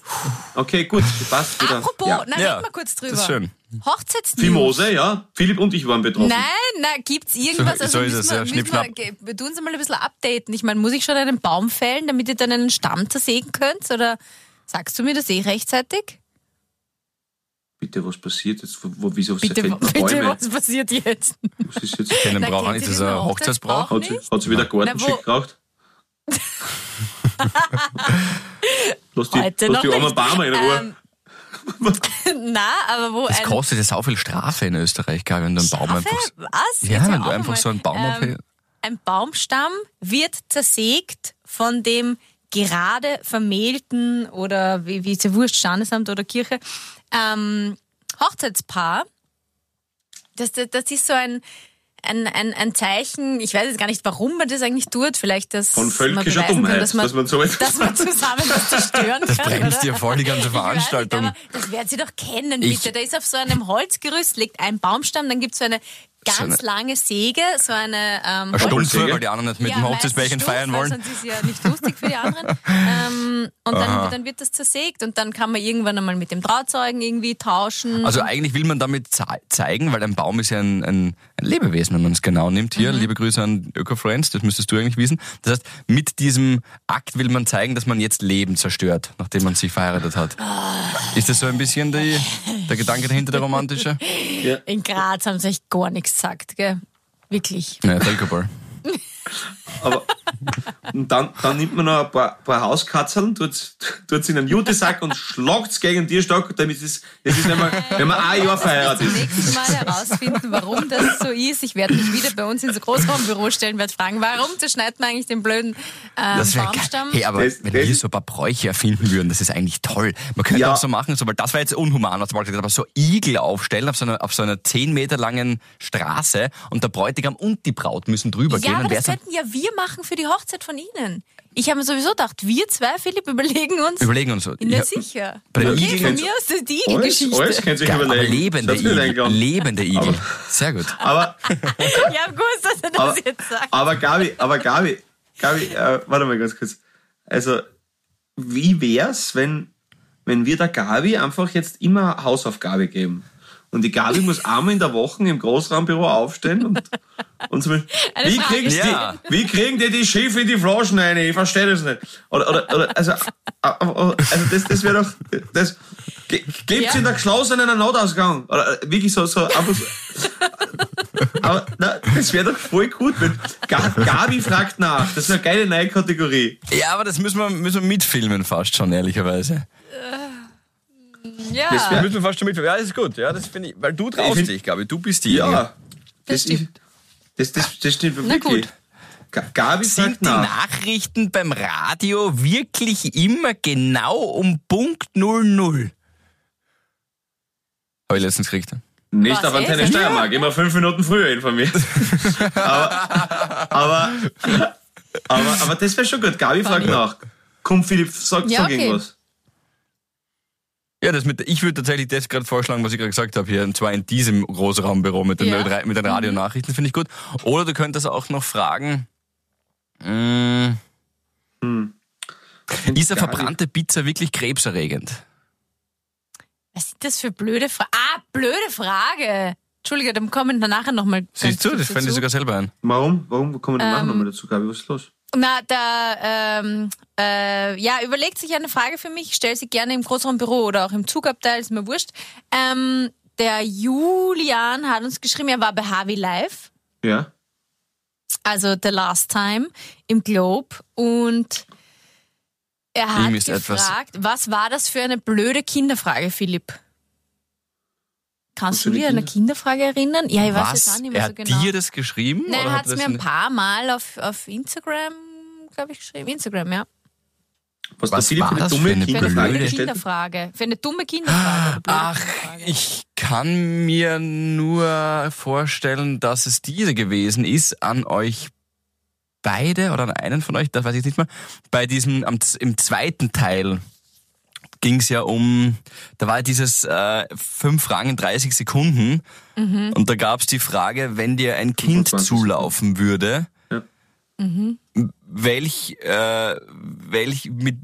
S3: Okay, gut, passt wieder.
S1: Apropos,
S3: ja.
S1: nein,
S4: Ja,
S1: reden wir kurz drüber.
S4: das ist schön.
S1: Hochzeitsnews.
S3: Fimose, ja. Philipp und ich waren betroffen.
S1: Nein, nein, gibt's irgendwas?
S4: So-
S1: also
S4: so ist
S1: müssen
S4: es,
S1: wir,
S4: ja,
S1: müssen
S4: schnipp,
S1: wir,
S4: schnapp.
S1: ge- wir tun Sie mal ein bisschen updaten. Ich meine, muss ich schon einen Baum fällen, damit ihr dann einen Stamm zersägen könnt? Oder sagst du mir das eh rechtzeitig?
S3: Bitte, was passiert jetzt? Wo, wieso
S1: Bitte,
S3: man
S1: bitte
S3: Bäume?
S1: was passiert jetzt?
S3: Was ist jetzt?
S4: Keinen
S1: Na,
S4: Brauch das ist
S1: diesen
S4: ein Hochzeitsbrauch.
S3: Hat sie, hat sie wieder
S1: Na,
S3: Gartenschick geraucht? Lass die,
S1: Heute
S3: lass
S1: noch
S3: die armen. Bäume in Ruhe.
S1: Ähm, Na, aber wo
S4: Das
S1: ein...
S4: kostet ja sau viel Strafe in Österreich, ich, wenn du einen Baum einfach.
S1: Was?
S4: Ja,
S1: Jetzt
S4: wenn du einfach
S1: einmal.
S4: so einen Baum
S1: ähm, Ein Baumstamm wird zersägt von dem gerade vermählten oder wie, wie ist ja wurscht, Standesamt oder Kirche, ähm, Hochzeitspaar. Das, das, das ist so ein, ein, ein, ein Zeichen, ich weiß jetzt gar nicht, warum man das eigentlich tut, vielleicht, dass
S3: Von
S1: man
S3: völkischer
S1: beweisen
S3: Dummheit,
S1: kann, dass man,
S3: dass man so etwas
S1: dass man zusammen was zerstören
S4: Das
S1: kann.
S4: bremst
S1: oder?
S4: ja voll die ganze Veranstaltung.
S1: Nicht, aber das werden Sie doch kennen,
S4: Ich-
S1: bitte. Da ist auf so einem Holzgerüst, liegt ein Baumstamm, dann gibt es so eine ganz
S4: So eine-
S1: lange Säge, so eine... Ähm,
S4: Eine Stumpfe, weil die anderen nicht mit
S1: ja,
S4: dem Hochzeitsbärchen feiern wollen.
S1: Sonst ist ja nicht lustig für die anderen. ähm, und dann, dann wird das zersägt und dann kann man irgendwann einmal mit dem Trauzeugen irgendwie tauschen.
S4: Also eigentlich will man damit ze- zeigen, weil ein Baum ist ja ein, ein, ein Lebewesen, wenn man es genau nimmt. Hier,
S1: Mhm.
S4: liebe Grüße an Öko-Friends, das müsstest du eigentlich wissen. Das heißt, mit diesem Akt will man zeigen, dass man jetzt Leben zerstört, nachdem man sich verheiratet hat. Ist das so ein bisschen die, der Gedanke dahinter, der romantische?
S1: In Graz haben sie echt gar nichts gesagt, gell? Wirklich.
S4: Ja, Völkerball.
S3: Aber und dann, dann nimmt man noch ein paar, paar Hauskatzeln, tut es in einen Jutesack und schlagt es gegen den Tierstock, damit es, das ist, wenn man, wenn man ein Jahr verheiratet
S1: Das
S3: ist.
S1: nächste Mal herausfinden, warum das so ist. Ich werde mich wieder bei uns ins Großraumbüro stellen, werde fragen, warum zerschneidet man eigentlich den blöden ähm,
S4: Das wäre
S1: Baumstamm?
S4: Hey, aber
S3: Das-
S4: wenn
S3: das-
S4: wir so ein paar Bräuche erfinden würden, das ist eigentlich toll. Man könnte
S3: Ja.
S4: auch so machen, so, weil das war jetzt unhuman, was du gesagt aber so Igel aufstellen auf so einer, auf so einer 10 Meter langen Straße und der Bräutigam und die Braut müssen drüber gehen.
S1: Ja, aber
S4: und wer
S1: das
S4: so,
S1: könnten ja wir machen für die Hochzeit von Ihnen. Ich habe mir sowieso gedacht, wir zwei, Philipp, überlegen uns.
S4: überlegen uns so.
S1: Na
S4: Ja,
S1: sicher.
S4: Bei den
S1: okay, von mir aus das die Igelgeschichte.
S3: alles könnt ihr sich
S4: Geil, aber
S3: überlegen.
S4: lebende Igel. Lebende Igel.
S3: Aber-
S4: Sehr gut.
S3: Aber,
S1: Ich habe gewusst, dass er das
S3: aber,
S1: jetzt sagt.
S3: aber Gabi, aber Gabi, Gabi, äh, warte mal ganz kurz. Also, wie wär's, wenn, wenn wir der Gabi einfach jetzt immer Hausaufgabe geben? Und die Gabi muss einmal in der Woche im Großraumbüro aufstehen und, Und zum Beispiel, wie,
S1: Frage
S3: kriegen die, wie kriegen die die Schiffe in die Flaschen rein? Ich verstehe das nicht. Oder, oder, oder also, also das, das wäre doch, das, ge- gibt's
S1: Ja.
S3: in der geschlossenen einen Notausgang? Oder äh, wirklich so, so, einfach so. Aber na, das wäre doch voll gut. Wenn Ga- Gabi fragt nach. Das ist eine geile neue Kategorie.
S4: Ja, aber das müssen wir, müssen wir mitfilmen fast schon, ehrlicherweise.
S1: Ja,
S3: Das
S4: müssen wir fast schon mitfilmen. Ja, das ist gut. Ja, das finde ich, weil du
S3: Ich
S4: traust
S3: find-
S4: dich, glaube ich. Du bist die.
S3: Ja.
S1: Das
S3: ist-
S1: stimmt.
S3: Das, das, das stimmt
S1: Na
S3: wirklich.
S1: gut.
S3: Ga- Gabi
S4: Sind die
S3: nach.
S4: Nachrichten beim Radio wirklich immer genau um Punkt 00? Habe ich letztens gekriegt.
S3: Nicht
S1: Was,
S3: auf Antenne
S1: echt?
S3: Steiermark, immer fünf Minuten früher informiert. aber, aber, aber, aber das wäre schon gut. Gabi fragt nach. Komm, Philipp, sag,
S1: Ja,
S3: sag
S1: okay.
S3: irgendwas.
S4: Ja, das mit, ich würde tatsächlich das gerade vorschlagen, was ich gerade gesagt habe, hier, und zwar in diesem Großraumbüro mit den,
S1: Ja.
S4: Mit den Radionachrichten, finde ich gut. Oder du könntest auch noch fragen, mh, ist eine verbrannte Pizza wirklich krebserregend?
S1: Was sind das für blöde Fragen? Ah, blöde Frage. Entschuldige, dann kommen wir nachher nochmal.
S4: Siehst du, das fände ich sogar selber ein.
S3: Warum? Warum kommen wir nachher
S1: Ähm,
S3: nochmal dazu, Gabi? Was ist los?
S1: Na, da, ähm, äh, ja, überlegt sich eine Frage für mich, stell sie gerne im Großraumbüro oder auch im Zugabteil, ist mir wurscht. Ähm, der Julian hat uns geschrieben, er war bei Harvey Live,
S3: Ja?
S1: also The Last Time im Globe und er hat gefragt, was war das für eine blöde Kinderfrage, Philipp? Kannst du dir an eine
S3: Kinder-
S1: Kinderfrage erinnern? Ja, ich weiß jetzt auch nicht
S4: Er
S1: mehr so
S4: hat
S1: genau.
S4: dir das geschrieben?
S1: Nein, er
S4: hat
S1: hat es
S4: das
S1: mir ein
S4: in-
S1: paar Mal auf, auf Instagram, glaube ich, geschrieben. Instagram, ja.
S3: Was,
S4: Was
S3: der Philipp
S4: war
S3: für eine
S4: das
S3: dumme
S4: für eine
S1: Für eine
S3: Kinderfrage hat?
S1: Für eine dumme Kinderfrage. blöde
S4: Ach,
S1: Kinderfrage.
S4: ich kann mir nur vorstellen, dass es diese gewesen ist an euch beide oder an einen von euch, das weiß ich nicht mehr. Bei diesem, am, im zweiten Teil ging es ja um, da war ja dieses äh, fünf Fragen in 30 Sekunden
S1: Mhm.
S4: und da gab es die Frage, wenn dir ein Kind
S3: 25
S4: zulaufen würde,
S3: Ja.
S4: welch, äh, welch mit,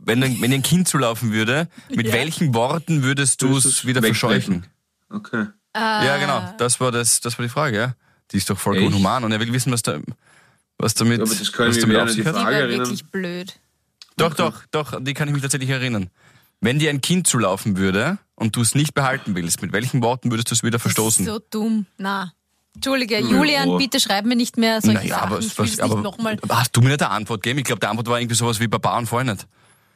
S4: wenn, ein- wenn dir ein Kind zulaufen würde, mit
S1: Ja.
S4: welchen Worten würdest du es
S3: du's
S4: wieder verscheuchen?
S3: Okay.
S4: Ja, genau. Das war das, das war die Frage, ja. Die ist doch voll
S3: Echt?
S4: human und er will wissen, was da, was damit,
S3: Aber das können
S4: was
S3: wir
S4: damit auf sich hat.
S1: Die
S3: Frage
S1: war wirklich blöd.
S4: Doch, doch, doch, an die kann ich mich tatsächlich erinnern. Wenn dir ein Kind zulaufen würde und du es nicht behalten willst, mit welchen Worten würdest du es wieder verstoßen?
S1: Das ist so dumm. Na. Entschuldige. Julian, bitte schreib mir nicht mehr solche
S4: naja,
S1: Sachen.
S4: aber,
S1: ich
S4: was, aber
S1: nochmal.
S4: hast du mir nicht eine Antwort gegeben? Ich glaube, die Antwort war irgendwie sowas wie Baba und nicht.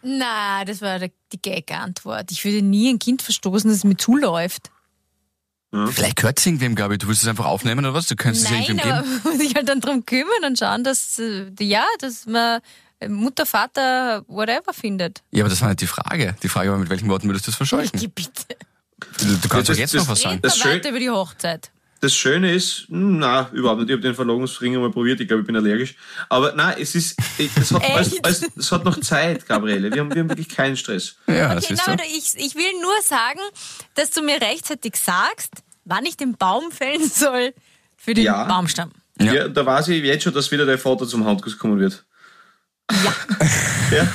S1: Na, das war die Gag-Antwort. Ich würde nie ein Kind verstoßen, das mir zuläuft.
S4: Vielleicht gehört es irgendwem, glaube ich. Du willst es einfach aufnehmen oder was? Du könntest es
S1: Nein,
S4: irgendwem
S1: aber
S4: geben.
S1: man muss sich halt dann drum kümmern und schauen, dass, äh, ja, dass man Mutter, Vater, whatever findet.
S4: Ja, aber das war nicht die Frage. Die Frage war, mit welchen Worten würdest du es verscheuchen?
S1: Geh bitte.
S4: Du, du kannst
S3: Das-
S4: doch jetzt
S3: das-
S4: noch was sagen.
S3: Das
S1: mal
S3: schön-
S1: weiter über die Hochzeit.
S3: Das Schöne ist, hm, na, überhaupt nicht. Ich habe den Verlobungsring mal probiert. Ich glaube, ich bin allergisch. Aber nein, es ist, es hat, es,
S1: Echt?
S3: es, hat noch Zeit, Gabriele. Wir haben, wir haben wirklich keinen Stress.
S4: Ja,
S1: Okay, na,
S4: du?
S1: aber ich, ich will nur sagen, dass du mir rechtzeitig sagst, wann ich den Baum fällen soll für den
S3: Ja.
S1: Baumstamm.
S4: Ja.
S3: Ja. da weiß ich jetzt schon, dass wieder dein Vater zum Handkuss kommen wird. Ja. ja.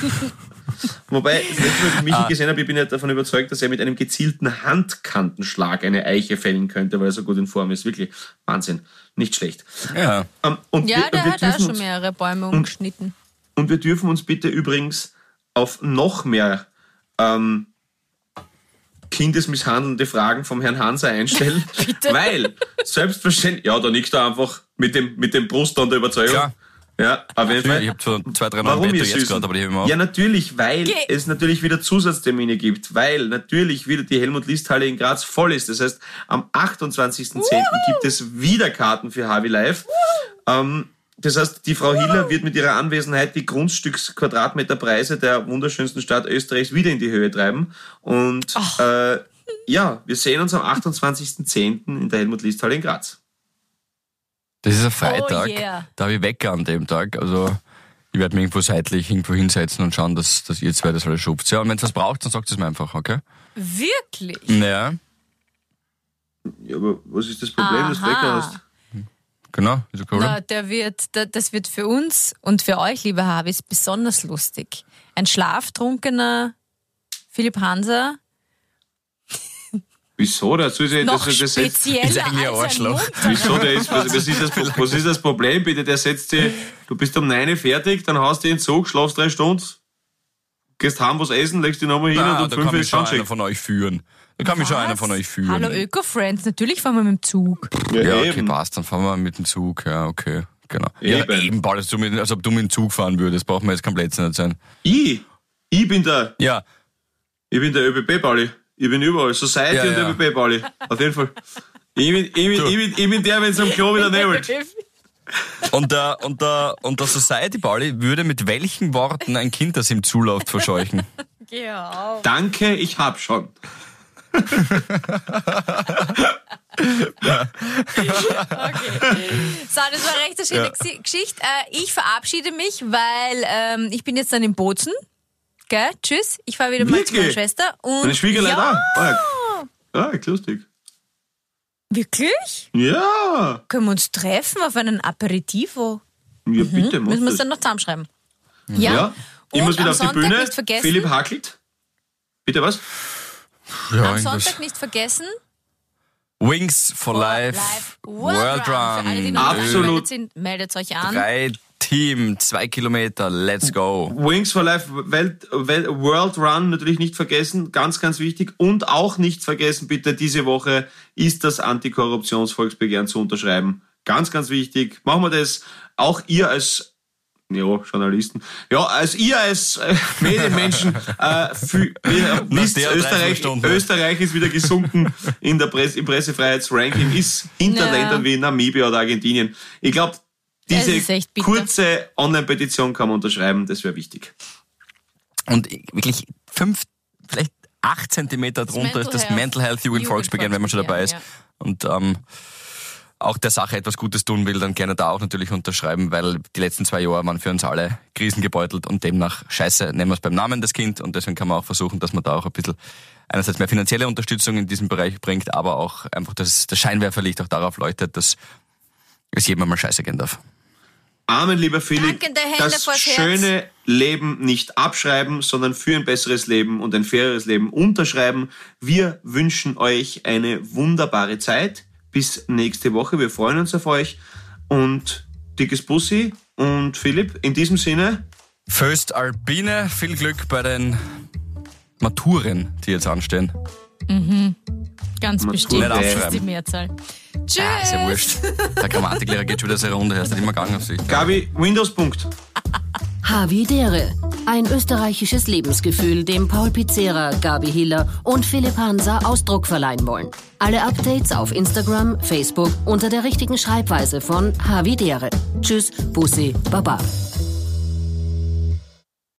S3: Wobei, das letzte Mal, als ich Michi
S4: Ah.
S3: gesehen habe, ich bin ja davon überzeugt, dass er mit einem gezielten Handkantenschlag eine Eiche fällen könnte, weil er so gut in Form ist. Wirklich Wahnsinn. Nicht schlecht.
S4: Ja.
S3: Ähm, und
S1: Ja,
S3: wir,
S1: der
S3: wir
S1: hat auch schon
S3: uns,
S1: mehrere Bäume umgeschnitten.
S3: Und wir dürfen uns bitte übrigens auf noch mehr ähm, kindesmisshandelnde Fragen vom Herrn Hanser einstellen.
S1: Bitte?
S3: Weil, selbstverständlich, ja, da nickt er einfach mit dem, mit dem Brust an der Überzeugung.
S4: Klar.
S3: Ja, auf jeden Fall.
S4: Ich habe zwar zwei, drei Mal
S3: Warum
S4: jetzt gerade, aber die heben auf.
S3: Ja, natürlich, weil
S1: Geh.
S3: es natürlich wieder Zusatztermine gibt, weil natürlich wieder die Helmut-List-Halle in Graz voll ist. Das heißt, am 28.10. gibt es wieder Karten für Harvey Live. Ähm, das heißt, die Frau Hiller wird mit ihrer Anwesenheit die Grundstücks-Quadratmeterpreise der wunderschönsten Stadt Österreichs wieder in die Höhe treiben. Und äh, ja, wir sehen uns am 28.10. in der Helmut-List-Halle in Graz.
S4: Das ist ein Freitag.
S1: Oh yeah.
S4: Da habe ich Wecker an dem Tag. Also ich werde mich irgendwo seitlich irgendwo hinsetzen und schauen, dass, dass ihr zwei das alles schupft. Ja, und wenn es was braucht, dann sagt es mir einfach, okay?
S1: Wirklich?
S4: Naja,
S3: Ja, aber was ist das Problem, dass du
S1: Aha.
S3: weg hast?
S4: genau. Ist okay?
S1: Na, der wird, der, das wird für uns und für euch, liebe Habis, besonders lustig. Ein schlaftrunkener Philipp Hanser
S3: Wieso? Das soll sich, das,
S1: Noch
S3: das, das,
S4: Ist eigentlich ein
S1: als
S4: Arschloch.
S3: Wieso, der ist, was, was, ist das, was ist das Problem, bitte? Der setzt sich, du bist um 9 Uhr fertig, dann haust du in den Zug, schlafst drei Stunden, gehst heim was essen, legst dich nochmal hin
S4: Ah,
S3: und um
S4: kann
S3: 5 Uhr
S4: mich
S3: ist
S4: schon einer von euch führen. Da kann mich schon einer von euch führen.
S1: Hallo Öko-Friends, natürlich fahren wir mit dem Zug.
S4: Ja, okay,
S3: eben.
S4: passt. Dann fahren wir mit dem Zug. Ja, okay. Genau. Ja,
S3: Eben.
S4: eben, Paul, als, du mit, als ob du mit dem Zug fahren würdest. Braucht man jetzt kein nicht sein.
S3: Ich, ich bin der,
S4: Ja,
S3: ich bin der ÖBB-Pauli. Ich bin überall. Society
S4: Ja,
S3: und
S4: ja.
S3: ÖBB-Pauli. Auf jeden Fall. Ich bin, ich bin, ich bin, ich bin der, wenn es am Klo wieder nebelt.
S4: und der, und der, und der Society Pauli würde mit welchen Worten ein Kind, das ihm zuläuft, verscheuchen?
S1: Ja.
S3: Danke, ich hab schon.
S1: Okay. So, das war eine recht schöne Gsi- Geschichte. Äh, ich verabschiede mich, weil ähm, ich bin jetzt dann in Bozen. Gell? Tschüss. Ich fahre wieder mal zu meiner
S3: Wirklich?
S1: Schwester. Und
S3: Meine Schwiegerlein
S1: ja,
S3: da. Ah, ja, lustig.
S1: Wirklich?
S3: Ja.
S1: Können wir uns treffen auf einen Aperitivo?
S3: Ja, bitte, mach
S1: Müssen wir es
S3: das.
S1: dann noch zusammenschreiben. Ja.
S3: Ja. Ich
S1: Und
S3: muss wieder
S1: am
S3: auf die
S1: Sonntag
S3: Bühne.
S1: nicht vergessen.
S3: Philipp Hackelt. Bitte was?
S4: Ja,
S1: Am
S4: irgendwas.
S1: Sonntag nicht vergessen.
S4: Wings for Life,
S1: Live
S4: World,
S1: Für alle, die
S4: Run,
S1: noch nicht
S3: Absolut.
S1: angemeldet sind, meldet euch an.
S4: drei Team, zwei Kilometer, let's go.
S3: Wings for Life Welt, Welt, World Run natürlich nicht vergessen, ganz, ganz wichtig. Und auch nicht vergessen, bitte, diese Woche ist das Antikorruptionsvolksbegehren zu unterschreiben. Ganz, ganz wichtig. Machen wir das. Auch ihr als ja, Journalisten. Ja, als ihr als äh, Medienmenschen äh, für, ihr wisst, Österreich. Österreich ist wieder gesunken in der Presse, im Pressefreiheitsranking, ist hinter
S1: Ja.
S3: Ländern wie Namibia oder Argentinien. Ich glaube, diese kurze Online-Petition kann man unterschreiben, das wäre wichtig.
S4: Und wirklich fünf, vielleicht acht Zentimeter drunter
S1: Mental
S4: ist das
S1: Health
S4: Mental Health Jugendvolksbegehren, wenn man schon dabei ist.
S1: Jugendvolksbegehren,
S4: Und ähm, auch der Sache etwas Gutes tun will, dann gerne da auch natürlich unterschreiben, weil die letzten zwei Jahre waren für uns alle krisengebeutelt und demnach scheiße, nehmen wir es beim Namen das Kind und deswegen kann man auch versuchen, dass man da auch ein bisschen einerseits mehr finanzielle Unterstützung in diesem Bereich bringt, aber auch einfach das, das Scheinwerferlicht auch darauf leuchtet, dass es jedem mal scheiße gehen darf.
S3: Amen, lieber Philipp.
S1: Hände
S3: das
S1: vors Herz.
S3: schöne Leben nicht abschreiben, sondern für ein besseres Leben und ein faireres Leben unterschreiben. Wir wünschen euch eine wunderbare Zeit. Bis nächste Woche. Wir freuen uns auf euch. Und dickes Bussi. Und Philipp, in diesem Sinne,
S4: Föst Alpine, viel Glück bei den Maturen, die jetzt anstehen.
S1: Ganz
S3: Matur-
S1: bestimmt.
S3: Nicht
S1: Das ist die Mehrzahl. Tschüss.
S4: Ah, ist ja wurscht. Der Grammatiklehrer geht schon wieder sehr runter, er ist nicht immer gegangen auf sich.
S3: Gabi, Windows-Punkt.
S2: Havidere. Ein österreichisches Lebensgefühl, dem Paul Pizzera, Gabi Hiller und Philipp Hansa Ausdruck verleihen wollen. Alle Updates auf Instagram, Facebook unter der richtigen Schreibweise von Havidere. Tschüss, Bussi, Baba.